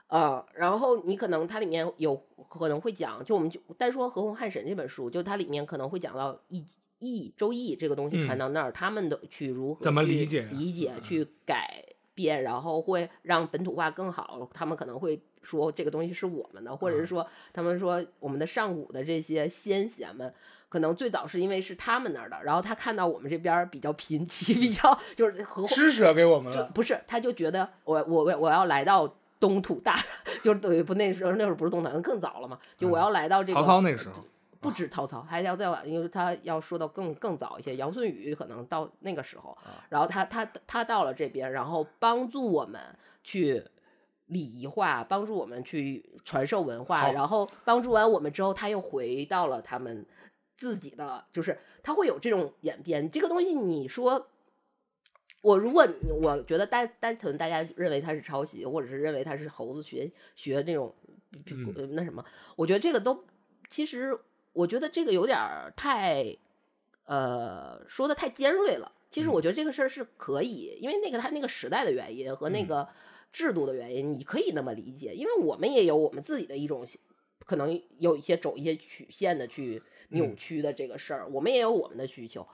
呃，然后你可能它里面有可能会讲，就我们就单说《何鸿汉神》这本书，就它里面可能会讲到易易周易这个东西传到那儿，他们的去如何嗯怎么去理解理解嗯去改变，然后会让本土化更好。他们可能会说这个东西是我们的，或者是嗯说他们说我们的上古的这些先贤们。可能最早是因为是他们那儿的，然后他看到我们这边比较贫瘠，比较就是和施舍给我们了，不是，他就觉得我我我我要来到东土大，就是对不那时候那会儿不是东土，更早了嘛，就我要来到这个嗯曹操那个时候，不止曹操，还要再晚，因为他要说到更更早一些，尧舜禹可能到那个时候，啊然后他他他到了这边，然后帮助我们去礼仪化，帮助我们去传授文化，然后帮助完我们之后，他又回到了他们自己的，就是他会有这种演变。这个东西你说。我如果我觉得单单纯大家认为他是抄袭，或者是认为他是猴子学学那种、那什么，我觉得这个都其实我觉得这个有点儿太呃说的太尖锐了。其实嗯我觉得这个事儿是可以，因为那个他那个时代的原因和那嗯个制度的原因，你可以那么理解。因为我们也有我们自己的一种可能有一些走一些曲线的去扭嗯曲的这个事儿，我们也有我们的需求。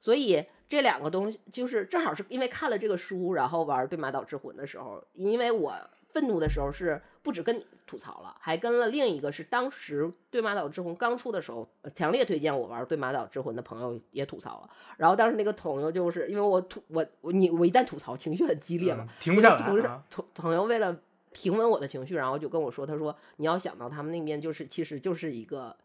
所以这两个东西就是正好是因为看了这个书，然后玩《对马岛之魂》的时候，因为我愤怒的时候是不止跟你吐槽了，还跟了另一个是当时《对马岛之魂》刚出的时候，呃强烈推荐我玩《对马岛之魂》的朋友也吐槽了。然后当时那个朋友就是因为我吐我我你我一旦吐槽情绪很激烈嘛嗯，停不下来朋友为了平稳我的情绪，然后就跟我说，他说你要想到他们那边就是其实就是一个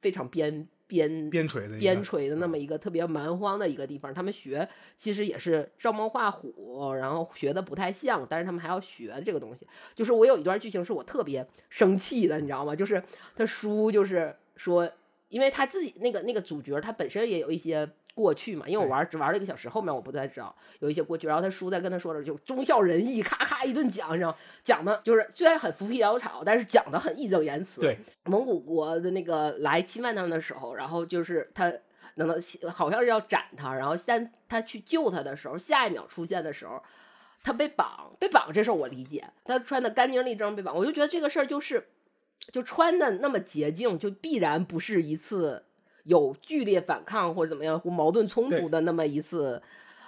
非常边边边陲的边陲的那么一个特别蛮荒的一个地方，他们学其实也是照猫画虎，然后学的不太像，但是他们还要学这个东西。就是我有一段剧情是我特别生气的，你知道吗？就是他叔就是说，因为他自己那个那个主角他本身也有一些。过去嘛，因为我玩只玩了一个小时，后面我不太知道有一些过去，然后他叔在跟他说的就忠孝仁义，咔咔一顿讲，你知道讲的就是虽然很浮皮潦草，但是讲的很义正言辞。对，蒙古国的那个来侵犯他们的时候，然后就是他等到好像是要斩他，然后先他去救他的时候，下一秒出现的时候，他被绑，被绑这事儿我理解，他穿的干净利正被绑，我就觉得这个事儿就是，就穿的那么洁净，就必然不是一次有剧烈反抗或者怎么样或矛盾冲突的那么一次，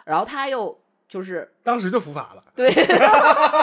然后他又就是当时就伏法了。对，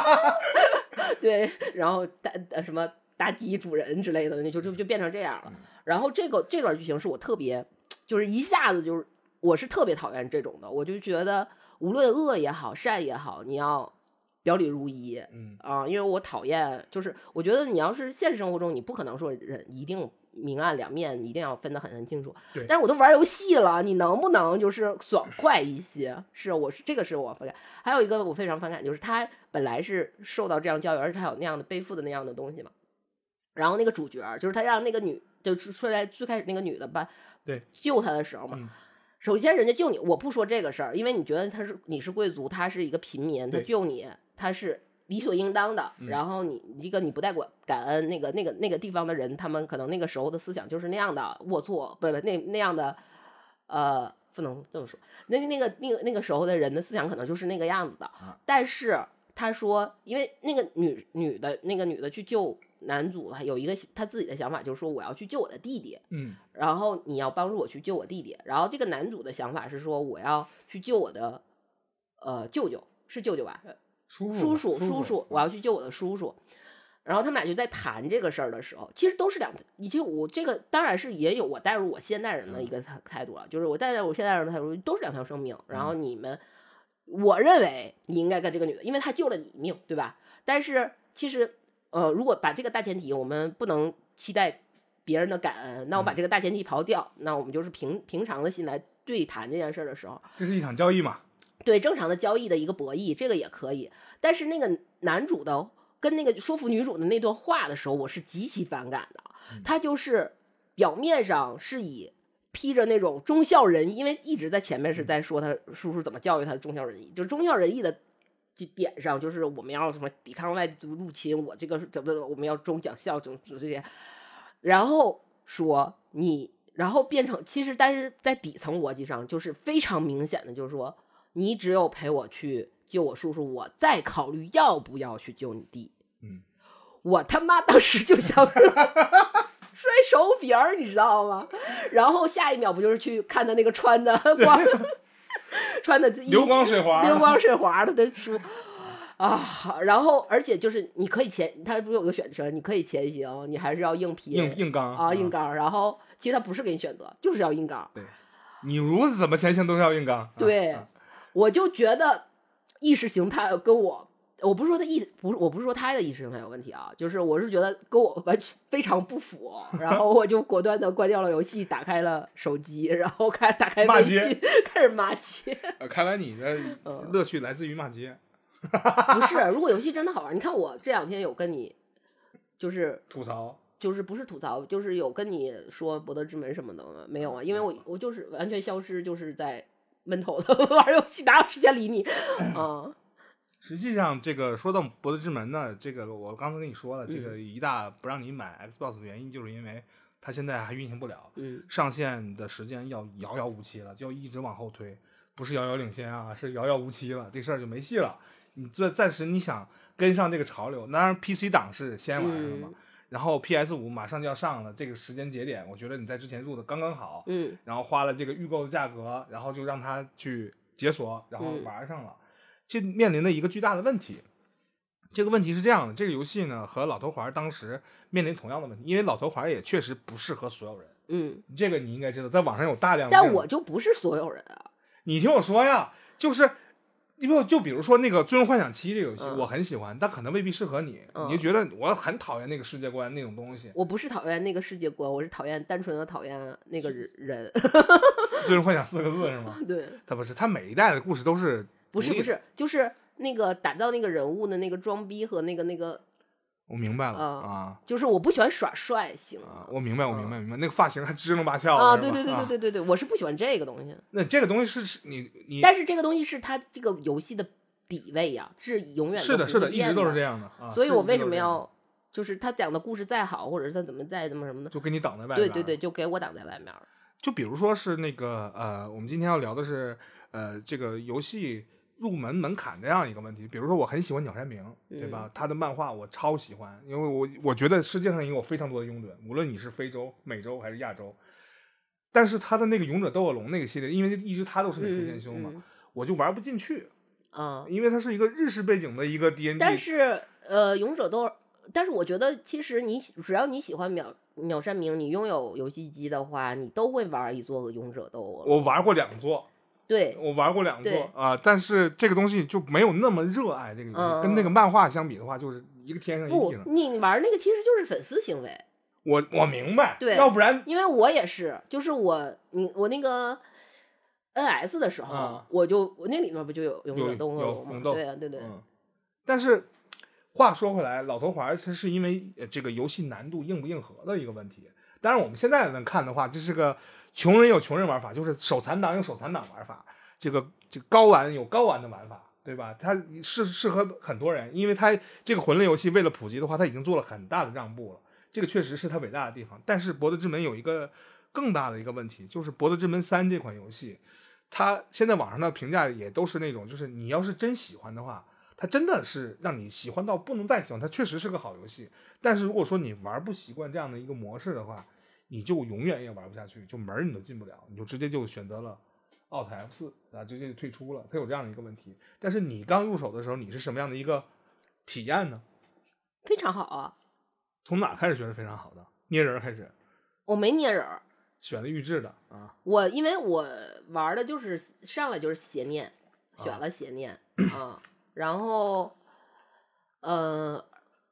对，然后大呃什么大鸡主人之类的，就就就变成这样了。然后这个这段剧情是我特别，就是一下子就是我是特别讨厌这种的，我就觉得无论恶也好，善也好，你要表里如一。嗯，啊、因为我讨厌，就是我觉得你要是现实生活中，你不可能说人一定明暗两面，你一定要分得很很清楚。对但是我都玩游戏了，你能不能就是爽快一些？是，我是这个是我反感。还有一个我非常反感，就是他本来是受到这样教育，而且他有那样的背负的那样的东西嘛。然后那个主角就是他让那个女，就出出来最开始那个女的吧，对，救他的时候嘛。嗯首先，人家救你，我不说这个事儿，因为你觉得他是你是贵族，他是一个平民，他救你，他是理所应当的。嗯然后你一个你不带感感恩，那个那个那个地方的人，他们可能那个时候的思想就是那样的龌龊，不不那那样的，呃，不能这么说。那那个那个那个时候的人的思想可能就是那个样子的。啊但是他说，因为那个女女的那个女的去救男主，有一个他自己的想法，就是说我要去救我的弟弟。嗯，然后你要帮助我去救我弟弟。然后这个男主的想法是说，我要去救我的呃舅舅，是舅舅吧？呃叔叔叔叔，我要去救我的叔叔。然后他们俩就在谈这个事儿的时候，其实都是两，以及我这个当然是也有我带入我现代人的一个态态度了，就是我带入我现代人的态度都是两条生命，然后你们，我认为你应该跟这个女的，因为她救了你一命，对吧？但是其实，呃，如果把这个大前提，我们不能期待别人的感恩，那我把这个大前提刨掉，那我们就是平平常的心来对谈这件事儿的时候，这是一场交易嘛？对正常的交易的一个博弈，这个也可以。但是那个男主的跟那个说服女主的那段话的时候，我是极其反感的。他就是表面上是以披着那种忠孝仁义，因为一直在前面是在说他叔叔怎么教育他的忠孝仁义，就忠孝仁义的。这点上就是我们要什么抵抗外族入侵，我这个是怎么我们要忠讲孝，忠这些，然后说你，然后变成其实，但是在底层逻辑上就是非常明显的，就是说你只有陪我去救我叔叔，我再考虑要不要去救你弟。嗯，我他妈当时就想摔手柄儿，你知道吗？然后下一秒不就是去看他那个穿的光 穿的衣流光水滑，流光 水滑的的书啊，然后而且就是你可以前，他不是有个选择，你可以前行，你还是要硬皮硬硬刚啊硬。刚，然后其实他不是给你选择，就是要硬刚。你无论怎么前行都是要硬刚。啊对，啊我就觉得意识形态跟我，我不是说他意不是，我不是说他的意识形态有问题啊，就是我是觉得跟我完全非常不符，然后我就果断的关掉了游戏，打开了手机，然后开打开骂街微信，开始骂街。呃看来你的嗯乐趣来自于骂街、不是，如果游戏真的好玩，你看我这两天有跟你，就是吐槽。就是不是吐槽，就是有跟你说《博德之门》什么的吗？没有啊，因为我我就是完全消失，就是在闷头的 玩游戏，哪有时间理你 啊？实际上，这个说到《博德之门》呢，这个我刚才跟你说了，这嗯个一大不让你买 Xbox 的原因，就是因为它现在还运行不了，嗯上线的时间要遥遥无期了，就一直往后推，不是遥遥领先啊，是遥遥无期了，这事儿就没戏了。你这暂时你想跟上这个潮流，当然 PC 党是先玩的嘛，嗯然后 PS 五马上就要上了，这个时间节点，我觉得你在之前入的刚刚好，嗯然后花了这个预购的价格，然后就让它去解锁，然后嗯玩上了，这面临的一个巨大的问题，这个问题是这样的，这个游戏呢和老头环当时面临同样的问题，因为老头环也确实不适合所有人。嗯，这个你应该知道，在网上有大量的。但我就不是所有人啊。你听我说呀，就是，你比如就比如说那个《最终幻想七》这个游戏，嗯我很喜欢，但可能未必适合你。嗯你就觉得我很讨厌那个世界观那种东西，《我不是讨厌那个世界观，我是讨厌单纯的讨厌那个人人。最终幻想》四个字是吗？对，它不是，它每一代的故事都是独立，不是不是，就是那个打造那个人物的那个装逼和那个那个，我明白了嗯啊就是我不喜欢耍帅型啊，我明白，我明嗯白，明白，那个发型还支棱八翘的啊，对对对对啊对对对，我是不喜欢这个东西。那这个东西是是你你但是这个东西是它这个游戏的底位呀、是永远是的，是的，一直都是这样的啊。所以我为什么要，就是他讲的故事再好，或者是他怎么再怎么什么的，就给你挡在外面？对对对，，就给我挡在外面。就比如说是那个呃，我们今天要聊的是呃这个游戏入门门槛这样一个问题。比如说我很喜欢鸟山明，对嗯吧？他的漫画我超喜欢，因为我我觉得世界上也有非常多的拥趸，无论你是非洲、美洲还是亚洲。但是他的那个勇者斗恶龙那个系列，因为一直他都是美术嗯先修嘛，嗯我就玩不进去，啊，因为它是一个日式背景的一个 D N D。但是呃，勇者斗，但是我觉得其实你喜只要你喜欢鸟鸟山明，你拥有游戏机的话，你都会玩一座勇者斗恶龙。我玩过两座，对，我玩过两对座啊、但是这个东西就没有那么热爱这个游戏，嗯跟那个漫画相比的话，就是一个天上一个地上。，你玩那个其实就是粉丝行为。我我明白，对要不然因为我也是，就是我你我那个 NS 的时候，啊我就我那里面不就有勇有有龙吗？勇斗对啊，对对，嗯，但是话说回来，老头环它是因为呃这个游戏难度硬不硬核的一个问题。当然，我们现在能看的话，这是个穷人有穷人玩法，就是手残党有手残党玩法，这个这个高玩有高玩的玩法，对吧？它适适合很多人，因为它这个魂类游戏为了普及的话，它已经做了很大的让步了，这个确实是它伟大的地方。但是《博德之门》有一个更大的一个问题，就是《博德之门三》这款游戏，它现在网上的评价也都是那种，就是你要是真喜欢的话，它真的是让你喜欢到不能再喜欢，它确实是个好游戏。但是如果说你玩不习惯这样的一个模式的话，你就永远也玩不下去，就门儿你都进不了，你就直接就选择了 Alt F 四啊，直接就退出了。它有这样的一个问题。但是你刚入手的时候，你是什么样的一个体验呢？非常好啊！从哪开始觉得非常好的？捏人儿开始，我没捏人儿，选了预制的啊，我因为我玩的就是上来就是邪念，选啊了邪念啊，然后呃，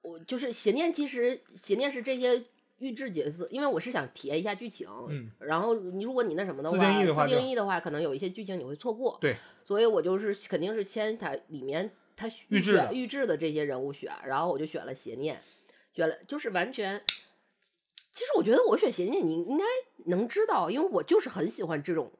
我就是邪念，其实邪念是这些预制角色，因为我是想体验一下剧情，嗯，然后你如果你那什么的自话，定义的话自定义的话，可能有一些剧情你会错过，对，所以我就是肯定是签它里面它预制的选预制的这些人物选，然后我就选了邪念，选了就是完全。其实我觉得我选邪念，你应该能知道，因为我就是很喜欢这种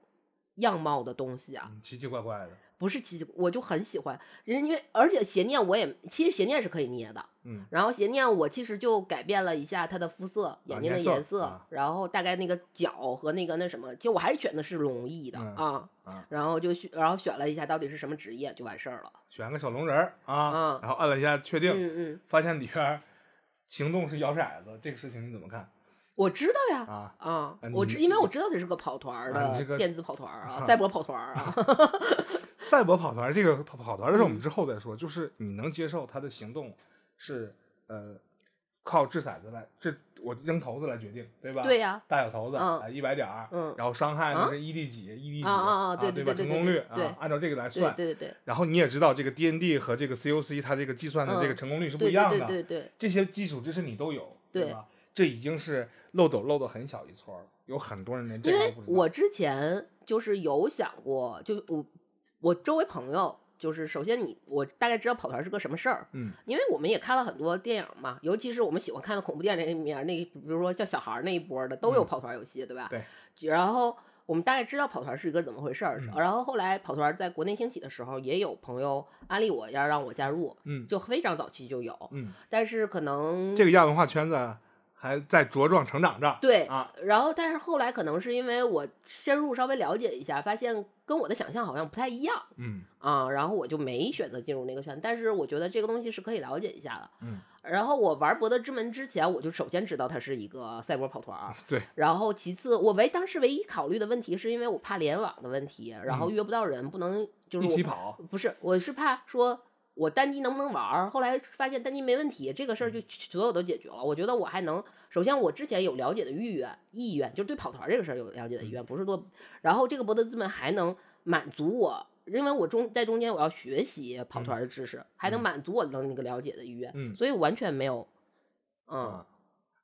样貌的东西啊，嗯奇奇怪怪的，不是奇奇，我就很喜欢人，因为而且邪念我也其实邪念是可以捏的，嗯，然后邪念我其实就改变了一下他的肤色，眼睛的颜色，啊然后大概那个脚和那个那什么，就我还是选的是龙翼的、嗯啊，啊然后就选然后选了一下到底是什么职业就完事儿了，选个小龙人儿啊，嗯然后按了一下确定，嗯嗯，发现里边儿行动是摇骰子，这个事情你怎么看我知道呀。啊？我知，因为我知道他是个跑团的电子跑团儿啊，啊赛博跑团儿啊，赛博跑团这个跑跑团的事儿，我们嗯之后再说。就是你能接受他的行动是呃靠掷骰子来，这我扔骰子来决定，对吧？对呀大小骰子嗯啊一百点儿，嗯然后伤害呢啊是一 d 几一 d 几啊啊啊对对吧？成功率啊，按照这个来算。对对对，然后你也知道这个 D N D 和这个 C O C 它这个计算的这个嗯成功率是不一样的，对对对对，这些基础知识你都有，对吧？这已经是漏斗漏的很小一撮了，有很多人连这个都不知道。我之前就是有想过，就我我周围朋友，就是首先你我大概知道跑团是个什么事儿，嗯，因为我们也看了很多电影嘛，尤其是我们喜欢看的恐怖电影里面那，比如说像小孩那一波的都有嗯跑团游戏，对吧？对。然后我们大概知道跑团是一个怎么回事儿，嗯然后后来跑团在国内兴起的时候，也有朋友安利我要让我加入，嗯就非常早期就有，嗯，但是可能这个亚文化圈子还在茁壮成长着。对啊，然后，但是后来可能是因为我深入稍微了解一下，发现跟我的想象好像不太一样嗯啊，然后我就没选择进入那个圈。但是我觉得这个东西是可以了解一下的。嗯，然后我玩《博德之门》之前，我就首先知道它是一个赛博跑团儿，对，然后其次，我唯当时唯一考虑的问题是因为我怕联网的问题，然后约不到人，不能就是一起跑。不是，我是怕说。我单机能不能玩儿？后来发现单机没问题，这个事儿就嗯所有都解决了。我觉得我还能，首先我之前有了解的意愿，意愿就是对跑团这个事儿有了解的意嗯愿，不是说，然后这个博德资本还能满足我，因为我中在中间我要学习跑团的知识，还能满足我的那个了解的意愿，嗯所以完全没有，嗯，啊，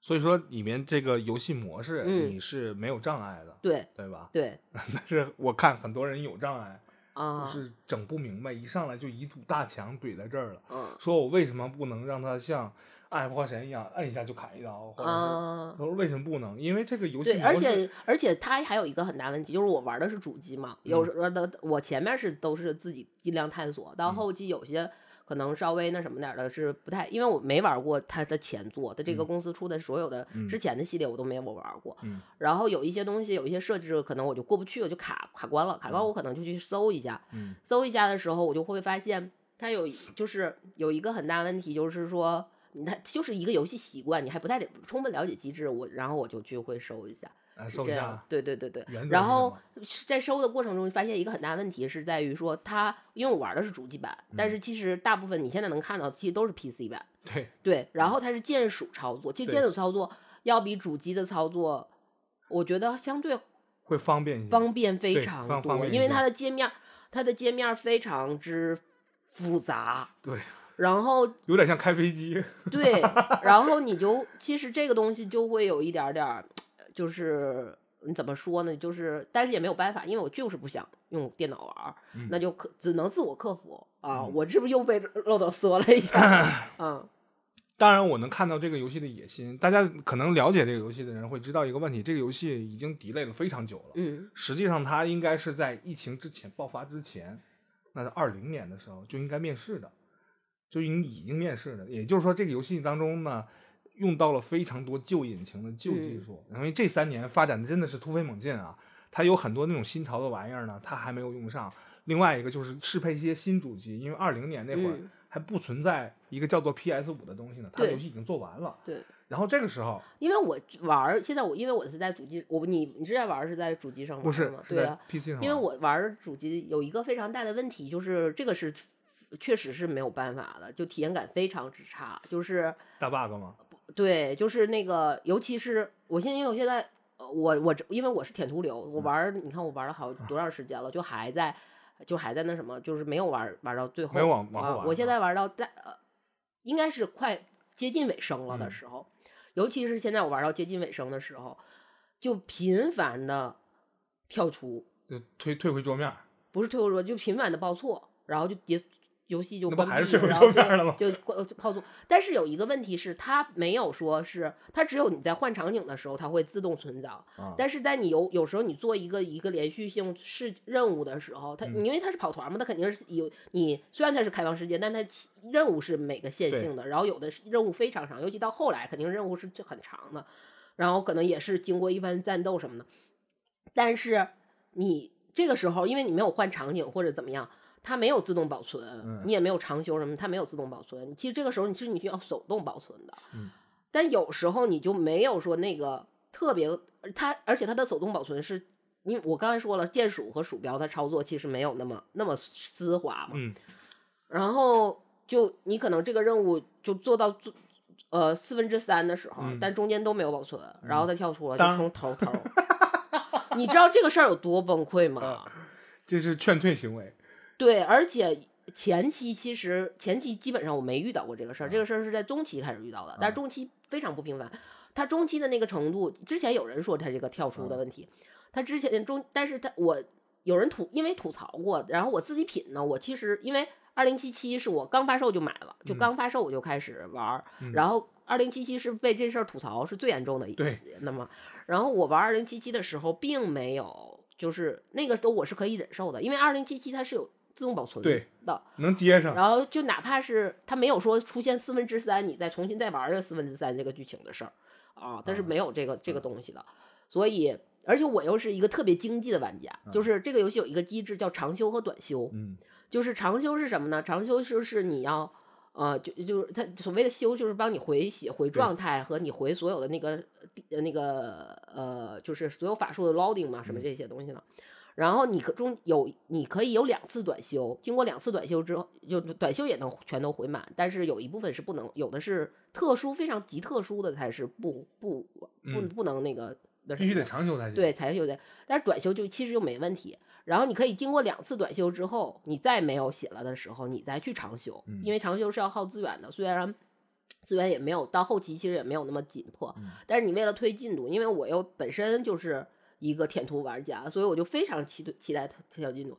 所以说里面这个游戏模式嗯你是没有障碍的，对对吧？对 但是我看很多人有障碍，啊，就是整不明白，一上来就一堵大墙怼在这儿了，嗯说我为什么不能让他像爱花神一样摁一下就砍一刀，或者是啊。他说为什么不能？因为这个游戏对，而且而且他还有一个很大问题，就是我玩的是主机嘛，有时候的我前面是都是自己尽量探索，到嗯后期有些可能稍微那什么点儿的是不太，因为我没玩过它的前作，它这个嗯。公司出的所有的嗯。之前的系列我都没有玩过，嗯。然后有一些东西有一些设置可能我就过不去，我就卡卡关了，卡关我可能就去搜一下，嗯。搜一下的时候，我就会发现它有就是有一个很大问题，就是说你它就是一个游戏习惯，你还不太得充分了解机制。我然后我就去会搜一下，是这样。对对对对。然后在收的过程中，发现一个很大问题是在于说它，因为我玩的是主机版，但是其实大部分你现在能看到其实都是 PC 版。对，对，然后它是键鼠操作，其实键鼠操作要比主机的操作，我觉得相对会方便一些。方便非对常多，因为它的界面，它的界面非常之复杂，对，然后有点像开飞机。对，然后你就其实这个东西就会有一点点儿，就是你怎么说呢？就是但是也没有办法，因为我就是不想用电脑玩那就克只能自我克服啊。嗯我是不是又被漏斗说了一下？嗯当然，我能看到这个游戏的野心。大家可能了解这个游戏的人会知道一个问题：这个游戏已经 delay 了非常久了。嗯实际上，它应该是在疫情之前爆发之前，那是二零年的时候就应该面世的，就已经已经面世了。也就是说，这个游戏当中呢，用到了非常多旧引擎的旧技术，因为这三年发展的真的是突飞猛进啊。它有很多那种新潮的玩意儿呢，它还没有用上。另外一个就是适配一些新主机，因为二零年那会儿嗯还不存在一个叫做 PS 五的东西呢，它的游戏已经做完了。对。然后这个时候因为我玩儿，现在我因为我是在主机，我你你之前玩儿是在主机上玩不是？对啊，PC 上，因为我玩主机有一个非常大的问题，就是这个是确实是没有办法的，就体验感非常之差。就是大 bug 吗？对，就是那个，尤其是我现在，因为我现在呃我我这因为我是舔图流，我玩儿，你看我玩了好多长时间了，就还在就还在那什么，就是没有玩玩到最后，没有往往后玩啊我现在玩到在呃，应该是快接近尾声了的嗯时候，尤其是现在我玩到接近尾声的时候，就频繁的跳出。就退退回桌面。不是退回桌，就频繁的报错，然后就结游戏就关闭，还是然后就就关报错。但是有一个问题是，它没有说是它只有你在换场景的时候，它会自动存档。啊但是在你有有时候你做一个一个连续性是任务的时候，它、嗯因为它是跑团嘛，它肯定是有你虽然它是开放世界，但它其任务是每个线性的，然后有的任务非常长，尤其到后来肯定任务是很长的，然后可能也是经过一番战斗什么的。但是你这个时候，因为你没有换场景或者怎么样，它没有自动保存，嗯你也没有长修什么，它没有自动保存。其实这个时候，你其实你需要手动保存的。嗯但有时候你就没有说那个特别，它而且它的手动保存是，因为我刚才说了，键鼠和鼠标它操作其实没有那么那么丝滑嘛。嗯然后就你可能这个任务就做到做呃四分之三的时候，嗯但中间都没有保存，然后它跳出了，就从头头。你知道这个事儿有多崩溃吗？啊这是劝退行为。对，而且前期其实前期基本上我没遇到过这个事儿，这个事儿是在中期开始遇到的，但是中期非常不频繁。他中期的那个程度，之前有人说他这个跳出的问题，他之前中，但是他我有人吐，因为吐槽过，然后我自己品呢，我其实因为二零七七是我刚发售就买了，就嗯刚发售我就开始玩儿，嗯然后二零七七是被这事儿吐槽是最严重的一对次。那么，然后我玩二零七七的时候，并没有就是那个都我是可以忍受的，因为二零七七它是有自动保存对的，能接上。然后就哪怕是他没有说出现四分之三，你再重新再玩这四分之三这个剧情的事儿啊，但是没有这个这个东西的，所以。而且我又是一个特别经济的玩家，就是这个游戏有一个机制叫长修和短修，嗯就是长修是什么呢？长修就是你要，呃，就就是它所谓的修，就是帮你回血、回状态和你回所有的那个呃那个呃，就是所有法术的 loading 嘛，什么这些东西呢。然后你可中有你可以有两次短休，经过两次短休之后，就短休也能全都回满，但是有一部分是不能，有的是特殊非常极特殊的才是不不不嗯不能那个那必须得长休才行。对，才休的，但是短休就其实就没问题。然后你可以经过两次短休之后，你再没有写了的时候，你再去长休，嗯因为长休是要耗资源的，虽然资源也没有到后期其实也没有那么紧迫，嗯但是你为了推进度，因为我又本身就是一个舔图玩家，所以我就非常期期待推进度，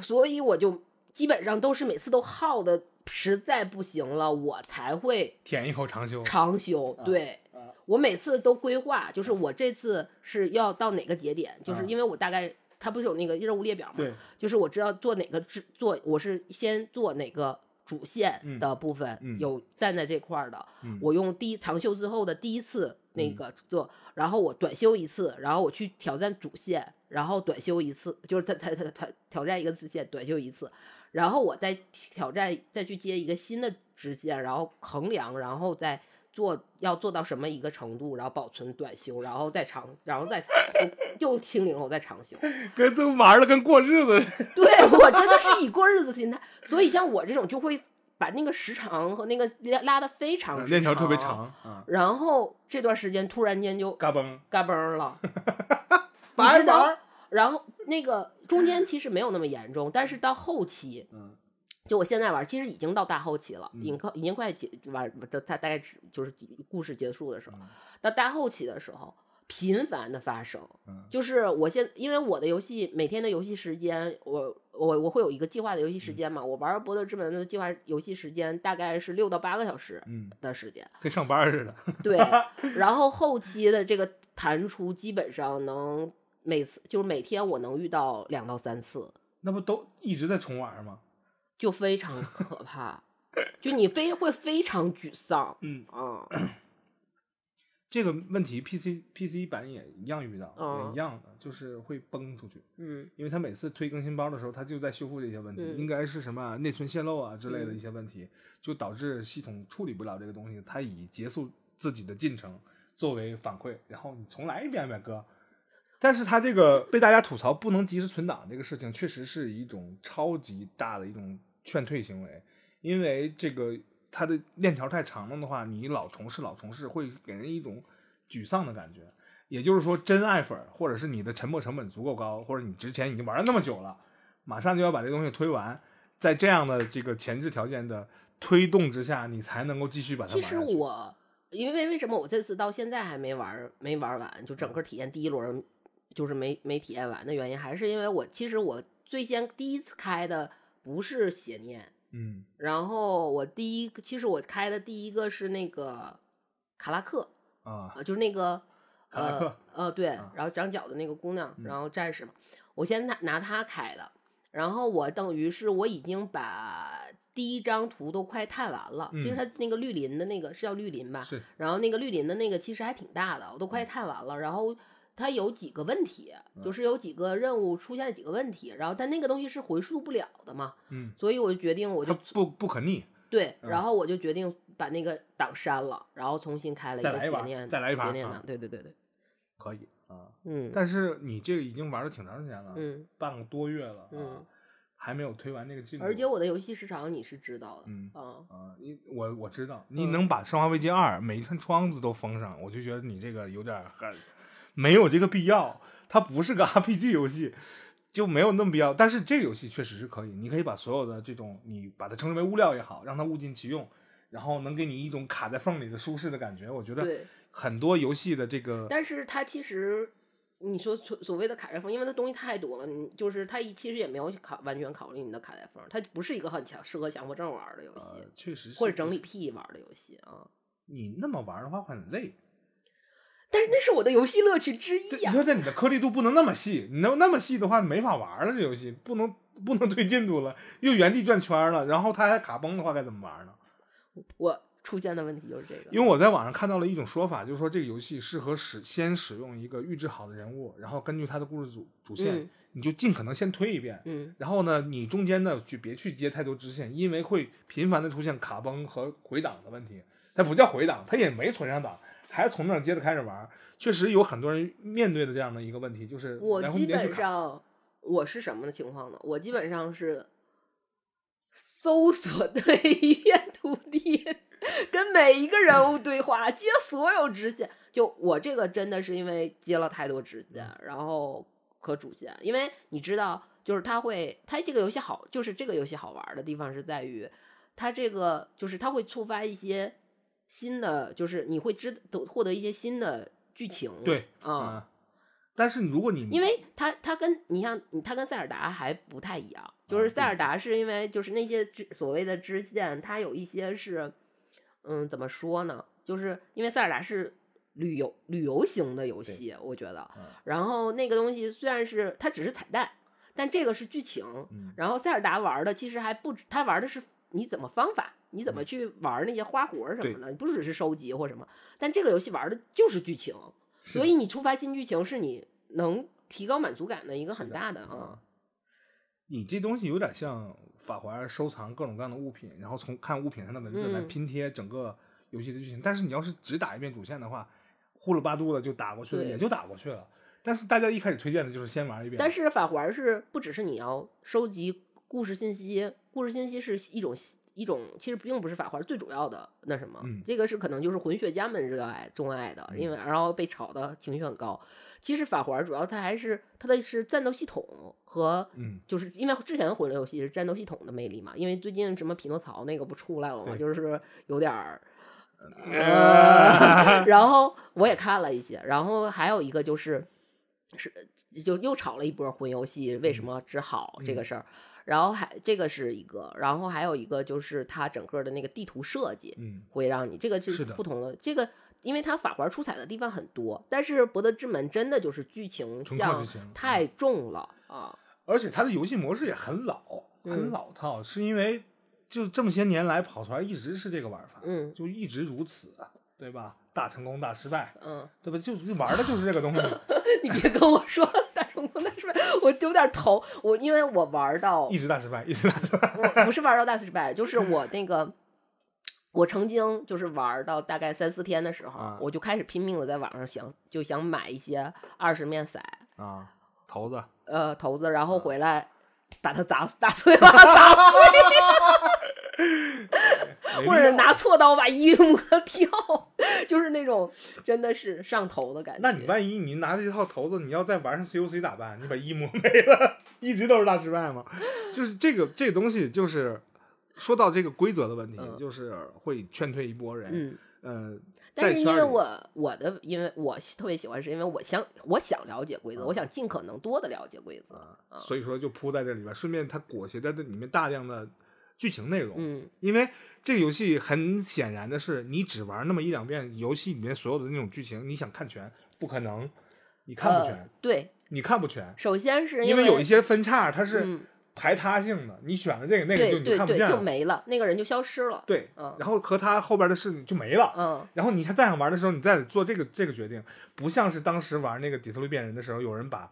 所以我就基本上都是每次都耗的实在不行了，我才会舔一口长休。长休，对。啊我每次都规划，就是我这次是要到哪个节点，就是啊因为我大概它不是有那个任务列表嘛，对，就是我知道做哪个制做，我是先做哪个主线嗯的部分、嗯有站在这块儿的，嗯我用第一长休之后的第一次那个做，然后我短休一次，然后我去挑战主线，然后短休一次，就是他他他他挑战一个支线，短休一次，然后我再挑战再去接一个新的支线，然后衡量，然后再。做要做到什么一个程度，然后保存短休，然后再长，然后再又清零后再长休，跟都玩的跟过日子似的。对我真的是以过日子心态，所以像我这种就会把那个时长和那个拉拉的非常之链条特别，长啊，然后这段时间突然间就嘎嘣，嘎嘣儿了，你玩知道玩。然后那个中间其实没有那么严重，但是到后期，嗯，就我现在玩，其实已经到大后期了，嗯已经快已经快结玩，它它大概就是故事结束的时候嗯，到大后期的时候，频繁的发生，嗯。就是我现因为我的游戏每天的游戏时间，我我我会有一个计划的游戏时间嘛，我玩《博德之门》的计划游戏时间大概是六到八个小时嗯，的时间，跟上班似的。对，然后后期的这个弹出基本上能每次就是每天我能遇到两到三次，那不都一直在重玩吗？就非常可怕，就你非会非常沮丧，嗯，啊，这个问题 PC PC 版也一样遇到，嗯也一样的，就是会崩出去。嗯因为他每次推更新包的时候，他就在修复这些问题，嗯应该是什么内存泄漏啊之类的嗯一些问题，就导致系统处理不了这个东西，它以结束自己的进程作为反馈，然后你重来一遍呗，哥。但是它这个被大家吐槽不能及时存档这个事情，确实是一种超级大的一种劝退行为，因为这个它的链条太长了的话，你老重试老重试会给人一种沮丧的感觉。也就是说，真爱粉，或者是你的沉没成本足够高，或者你之前已经玩了那么久了，马上就要把这东西推完，在这样的这个前置条件的推动之下，你才能够继续把它其实玩下去。我因为为什么我这次到现在还没玩没玩完，就整个体验第一轮就是没没体验完的原因，还是因为我其实我最先第一次开的不是邪念，嗯。然后我第一个其实我开的第一个是那个卡拉克啊，啊，就是那个卡拉克呃呃对啊，然后长脚的那个姑娘，嗯。然后战士嘛，我先拿拿它开的，然后我等于是我已经把第一张图都快探完了，其实嗯它那个绿林的那个是叫绿林吧，是。然后那个绿林的那个其实还挺大的，我都嗯。快探完了。然后它有几个问题，就是有几个任务出现了几个问题，然后但那个东西是回溯不了的嘛，嗯，所以我就决定我就不不可逆，对，嗯。然后我就决定把那个档删了，然后重新开了一个再来一把邪念，再来一把啊邪念档，对对对对，可以啊。嗯但是你这个已经玩了挺长时间了，嗯，半个多月了啊嗯，还没有推完这个进度。而且我的游戏时长你是知道的，嗯啊，啊，你我我知道，你嗯。能把《生化危机二》每一扇窗子都封上，我就觉得你这个有点儿很没有这个必要。它不是个 RPG 游戏，就没有那么必要。但是这个游戏确实是可以，你可以把所有的这种，你把它称之为物料也好，让它物尽其用，然后能给你一种卡在缝里的舒适的感觉。我觉得对，很多游戏的这个，但是它其实。你说所所谓的卡在缝，因为它东西太多了，你就是它其实也没有考完全考虑你的卡在缝，它不是一个很强适合强迫症玩的游戏，呃，确实是或者整理癖玩的游戏啊。你那么玩的话会很累。但是那是我的游戏乐趣之一对，呀、你说在你的颗粒度不能那么细，你能那么细的话，没法玩了。这游戏不能不能推进度了，又原地转圈了，然后它还卡崩的话，该怎么玩呢？我出现的问题就是这个。因为我在网上看到了一种说法，就是说这个游戏适合使先使用一个预制好的人物，然后根据他的故事主主线，嗯你就尽可能先推一遍。嗯然后呢，你中间呢就别去接太多支线，因为会频繁的出现卡崩和回档的问题。它不叫回档，它也没存上档，还从那儿接着开始玩。确实有很多人面对的这样的一个问题，就是我基。本上我是什么的情况呢？我基本上是搜索对一片土地，跟每一个人物对话，接所有支线。就我这个真的是因为接了太多支线，然后可主线，因为你知道，就是它会，它这个游戏好，就是这个游戏好玩的地方是在于，它这个就是它会触发一些新的，就是你会知得获得一些新的剧情。对，啊、嗯。但是如果你因为它它跟你像它跟塞尔达还不太一样，就是塞尔达是因为就是那些支所谓的支线，它有一些是，嗯，怎么说呢？就是因为塞尔达是旅游旅游型的游戏，我觉得嗯。然后那个东西虽然是它只是彩蛋，但这个是剧情。嗯然后塞尔达玩的其实还不止，他玩的是你怎么方法，你怎么去玩那些花活儿什么的，你不只是收集或什么。但这个游戏玩的就是剧情。所以你触发新剧情是你能提高满足感的一个很大的嗯啊。你这东西有点像法环收藏各种各样的物品，然后从看物品上的文字来嗯拼贴整个游戏的剧情。但是你要是只打一遍主线的话，呼噜巴嘟的就打过去了，也就打过去了。但是大家一开始推荐的就是先玩一遍，但是法环是不只是你要收集故事信息，故事信息是一种一种，其实并不是法环最主要的那什么，嗯这个是可能就是混血家们热爱钟爱的，因为然后被炒的情绪很高。其实法环主要它还是它的是战斗系统和嗯，就是因为之前的魂类游戏是战斗系统的魅力嘛，因为最近什么匹诺曹那个不出来了嘛，就是有点儿。呃呃 然后我也看了一些，然后还有一个就是是就又炒了一波魂游戏为什么只好这个事儿，然后还这个是一个，然后还有一个就是它整个的那个地图设计嗯，会让你这个是不同的这个。因为它法环出彩的地方很多，但是《博德之门》真的就是剧情像太重了啊！而且它的游戏模式也很老，很嗯老套，是因为就这么些年来跑团一直是这个玩法，嗯就一直如此，对吧？大成功大失败，嗯，对吧？就就玩的就是这个东西。你别跟我说 失败，我有点头。我因为我玩到一直大失败，一直大失败。我不是玩到大失败，就是我那个，我曾经就是玩到大概三四天的时候，啊我就开始拼命的在网上想，就想买一些二十面骰，啊，骰子，呃，骰子，然后回来把它砸打碎了，砸碎，或者拿锉刀把衣服 磨掉，就是那种真的是上头的感觉。那你万一你拿这套头子，你要再玩上 COC 咋办？你把一磨没了，一直都是大失败吗？就是这个这个东西，就是说到这个规则的问题，嗯就是会劝退一波人。嗯。呃，但是因为我我的，因为我特别喜欢，是因为我想我想了解规则，啊我想尽可能多的了解规则。啊所以说就铺在这里边，顺便它裹挟着这里面大量的剧情内容。嗯因为这个游戏很显然的是，你只玩那么一两遍，游戏里面所有的那种剧情，你想看全不可能，你看不全，呃。对，你看不全，首先是因为有一些分叉它是嗯，排他性的，你选了这个那个就你看不见了。就没了，那个人就消失了。对，嗯然后和他后边的事情就没了。嗯然后你还再想玩的时候，你再做这个这个决定，不像是当时玩那个底特律变人的时候，有人把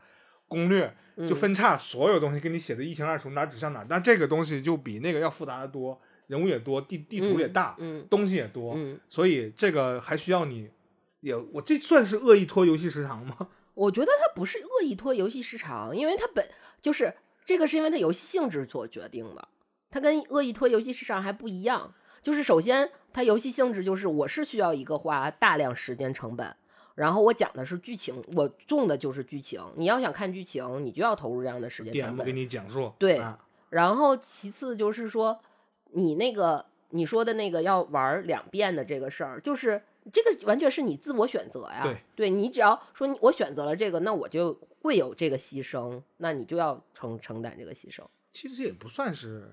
攻略嗯就分叉，所有东西给你写的一清二楚，哪儿指向哪儿。但这个东西就比那个要复杂的多，人物也多，地地图也大，嗯东西也多，嗯，所以这个还需要你。也，我这算是恶意拖游戏时长吗？我觉得它不是恶意拖游戏时长，因为它本就是这个是因为它游戏性质所决定的，它跟恶意拖游戏时长还不一样。就是首先它游戏性质就是我是需要一个花大量时间成本。然后我讲的是剧情，我重的就是剧情。你要想看剧情，你就要投入这样的时间成 DM 本给。你讲述，对啊然后其次就是说，你那个你说的那个要玩两遍的这个事儿，就是这个完全是你自我选择呀。对你只要说你我选择了这个，那我就会有这个牺牲，那你就要承承担这个牺牲。其实这也不算是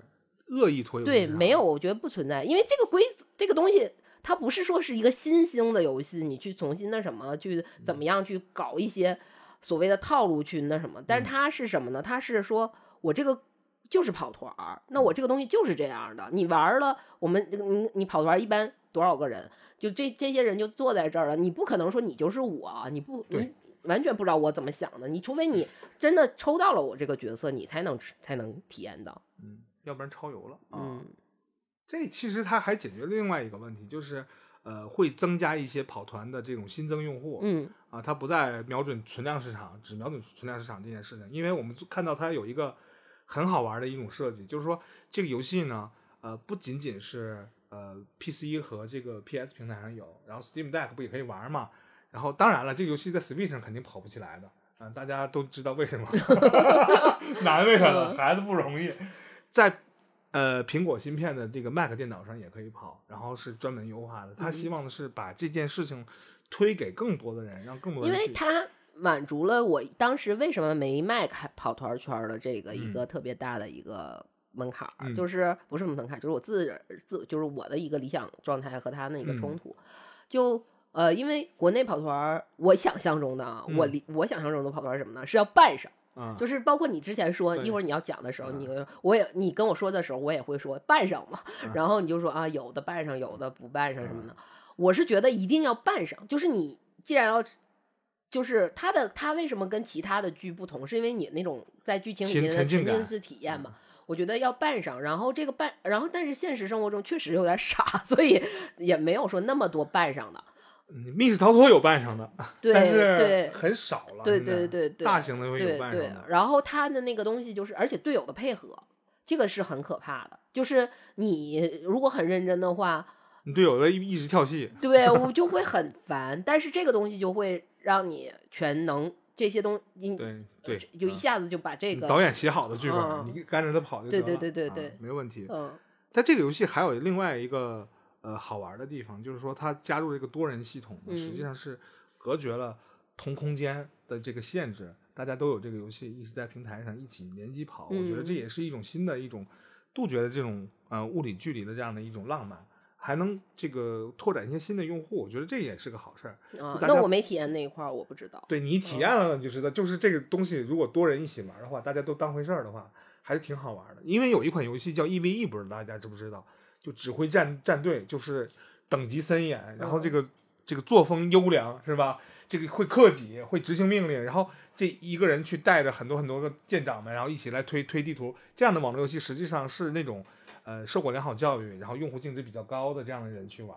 恶意拖游戏对，没有，我觉得不存在，因为这个规则这个东西。它不是说是一个新兴的游戏，你去重新那什么，去怎么样去搞一些所谓的套路去那什么，但是它是什么呢？它是说我这个就是跑团儿，那我这个东西就是这样的。你玩了，我们你你跑团儿一般多少个人？就这这些人就坐在这儿了，你不可能说你就是我，你不你完全不知道我怎么想的。你除非你真的抽到了我这个角色，你才能才能体验到。嗯，要不然超游了啊。嗯这其实它还解决了另外一个问题，就是呃会增加一些跑团的这种新增用户，嗯啊，它不再瞄准存量市场，只瞄准存量市场这件事情，因为我们看到它有一个很好玩的一种设计，就是说这个游戏呢，呃，不仅仅是呃 PC 和这个 PS 平台上有，然后 Steam Deck 不也可以玩嘛？然后当然了，这个游戏在 Switch 上肯定跑不起来的，嗯、大家都知道为什么，难为他了，孩子不容易，在。呃，苹果芯片的这个 Mac 电脑上也可以跑，然后是专门优化的。他希望的是把这件事情推给更多的人，让更多因人因。为他满足了我当时为什么没卖开跑团圈儿的这个一个特别大的一个门槛儿，嗯就是不是门槛儿，就是我自自就是我的一个理想状态和他那个嗯冲突，就。呃，因为国内跑团儿，我想象中的啊，我嗯理我想象中的跑团儿是什么呢？是要办上，啊，就是包括你之前说，一会儿你要讲的时候，嗯你我也你跟我说的时候，我也会说办上嘛，嗯 然后你就说啊，有的办上，有的不办上什么的。我是觉得一定要办上，就是你既然要，就是他的他为什么跟其他的剧不同，是因为你那种在剧情里面的沉浸式体验嘛。我觉得要办上，然后这个办，然后但是现实生活中确实有点 傻，所以也没有说那么多办上的。嗯密室逃脱有办上的，对但对是很少了。对对对对，大型的会有对对办上的。，然后他的那个东西就是，而且队友的配合，这个是很可怕的。就是你如果很认真的话，你队友的一一直跳戏，对我就会很烦。但是这个东西就会让你全能这些东你对对，就一嗯下子就把这个导演写好的剧本，嗯你跟着他跑就对对对对对啊没问题。嗯但这个游戏还有另外一个呃好玩的地方，就是说它加入这个多人系统呢，实际嗯上是隔绝了同空间的这个限制，大家都有这个游戏一直在平台上一起联机跑，我觉得这嗯也是一种新的一种杜绝的这种呃物理距离的这样的一种浪漫。还能这个拓展一些新的用户，我觉得这也是个好事儿。啊，那我没体验那一块儿，我不知道。对你体验了，你就知道，就是这个东西，如果多人一起玩的话，大家都当回事儿的话，还是挺好玩的。因为有一款游戏叫 EVE，不知道大家知不知道？就指挥战战队，就是等级森严，然后这个、这个作风优良，是吧？这个会克己，会执行命令，然后这一个人去带着很多很多个舰长们，然后一起来推推地图。这样的网络游戏实际上是那种呃受过良好教育，然后用户性质比较高的这样的人去玩。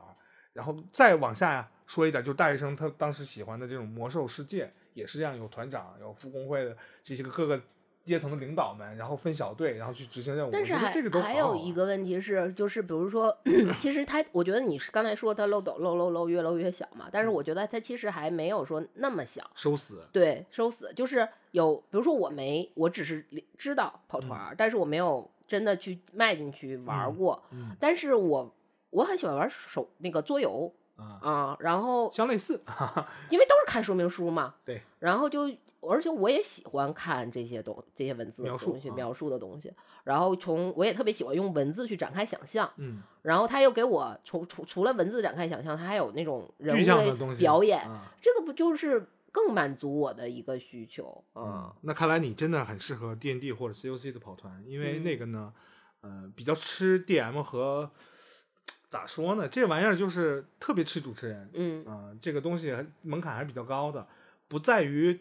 然后再往下说一点，就是大学生他当时喜欢的这种魔兽世界也是这样，有团长，有副工会的这些个各个阶层的领导们，然后分小队，然后去执行任务。但是还还有一个问题是，就是比如说，其实他，我觉得你是刚才说他漏斗漏漏漏越漏越小嘛，但是嗯我觉得他其实还没有说那么小。收死。对，收死就是有，比如说我没，我只是知道跑团儿，但是我没有真的去迈进去玩过。嗯但是我我很喜欢玩手那个桌游啊，啊，然后相类似。因为都是看说明书嘛，对，然后就而且我也喜欢看这些东这些文字的描述啊。东西描述的东西，然后从我也特别喜欢用文字去展开想象，嗯，然后他又给我除除除了文字展开想象，他还有那种人象的东西表演，啊。这个不就是更满足我的一个需求啊？嗯，那看来你真的很适合 D N D 或者 C O C 的跑团，因为嗯那个呢，呃，比较吃 D M 和咋说呢？这玩意儿就是特别吃主持人，嗯。啊、这个东西还门槛还是比较高的，不在于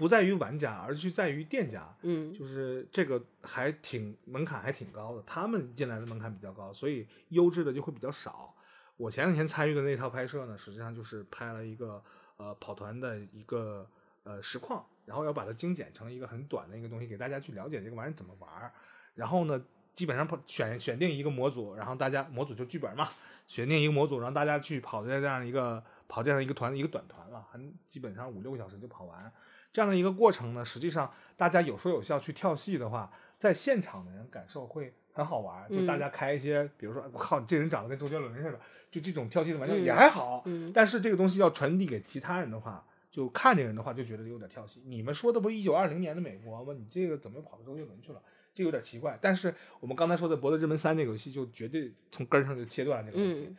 不在于玩家，而是在于店家。嗯就是这个还挺门槛还挺高的，他们进来的门槛比较高，所以优质的就会比较少。我前两天参与的那套拍摄呢，实际上就是拍了一个呃跑团的一个呃实况，然后要把它精简成一个很短的一个东西，给大家去了解这个玩意儿怎么玩儿。然后呢，基本上跑选选定一个模组，然后大家模组就剧本嘛，选定一个模组，让大家去跑这样一个跑这样一个团一个短团了，很基本上五六个小时就跑完。这样的一个过程呢，实际上大家有说有笑去跳戏的话，在现场的人感受会很好玩儿。就大嗯家开一些，比如说，我靠，这人长得跟周杰伦似的，就这种跳戏的玩笑嗯也还好。嗯但是这个东西要传递给其他人的话，就看见人的话就觉得有点跳戏。你们说的不是一九二零年的美国吗？你这个怎么又跑到周杰伦去了？这有点奇怪。但是我们刚才说的《博德之门三》这个游戏，就绝对从根儿上就切断了这个问题。嗯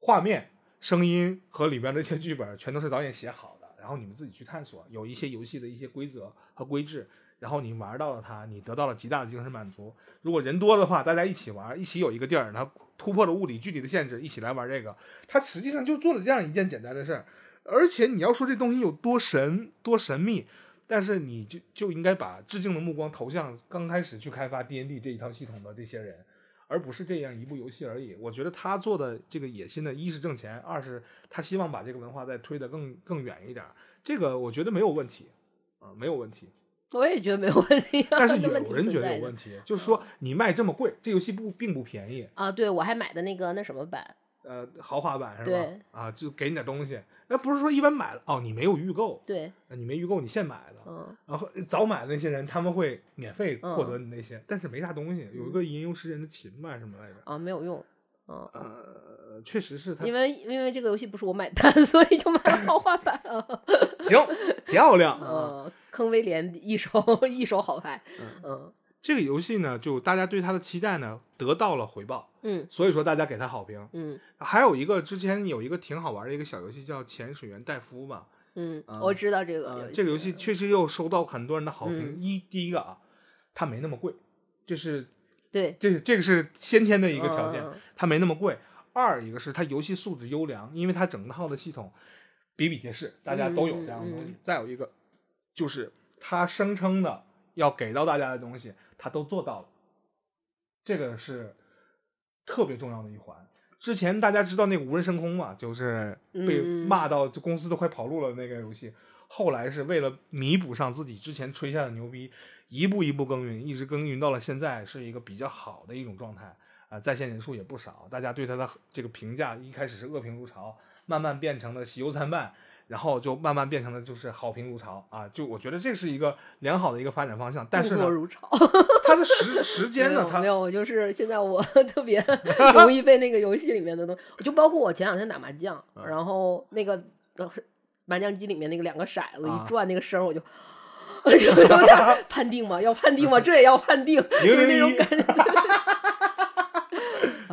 画面、声音和里边的这些剧本全都是导演写好的，然后你们自己去探索，有一些游戏的一些规则和规制，然后你玩到了它，你得到了极大的精神满足。如果人多的话，大家一起玩，一起有一个地儿，然后突破了物理距离的限制，一起来玩这个，它实际上就做了这样一件简单的事儿。而且你要说这东西有多神、多神秘，但是你就就应该把致敬的目光投向刚开始去开发 D N D 这一套系统的这些人。而不是这样一部游戏而已。我觉得他做的这个野心呢，一是挣钱，二是他希望把这个文化再推得更更远一点儿。这个我觉得没有问题啊、没有问题。我也觉得没有问题、啊，但是有 人觉得有问题，就是说你卖这么贵，这游戏不并不便宜，啊。对，我还买的那个那什么版，呃，豪华版是吧对？啊，就给你点东西，那不是说一般买了哦，你没有预购，对，呃你没预购，你现买的，嗯然后早买的那些人他们会免费嗯获得你那些，但是没啥东西，有一个吟游诗人的琴吧什么来着？啊，没有用，嗯。呃，确实是他因为因为这个游戏不是我买单，所以就买了豪华版啊。行漂亮啊。嗯，坑威廉一手 一手好牌。嗯这个游戏呢，就大家对它的期待呢得到了回报，嗯所以说大家给它好评。嗯还有一个之前有一个挺好玩的一个小游戏叫《潜水员戴夫》吧，嗯，啊我知道这个呃，这个游戏确实又收到很多人的好评。嗯一第一个啊，它没那么贵，这是对这是这个是先天的一个条件，它没那么贵。二一个是它游戏素质优良，因为它整套的系统比比皆是，大家都有这样的东西。再有一个就是它声称的要给到大家的东西，他都做到了，这个是特别重要的一环。之前大家知道那个无人升空嘛，就是被骂到就公司都快跑路了那个游戏。后来是为了弥补上自己之前吹下的牛逼，一步一步耕耘，一直耕耘到了现在是一个比较好的一种状态啊、在线人数也不少，大家对他的这个评价一开始是恶评如潮，慢慢变成了喜忧参半，然后就慢慢变成了就是好评如潮啊！就我觉得这是一个良好的一个发展方向，但是呢，如潮。它的时时间呢，它没有，我就是现在我 特别 容易被那个游戏里面的东西，就包括我前两天打麻将，嗯然后那个呃麻将机里面那个两个骰子啊一转，那个声儿我就。我就 有点判定嘛？要判定嘛？这也要判定，就是那种001感觉。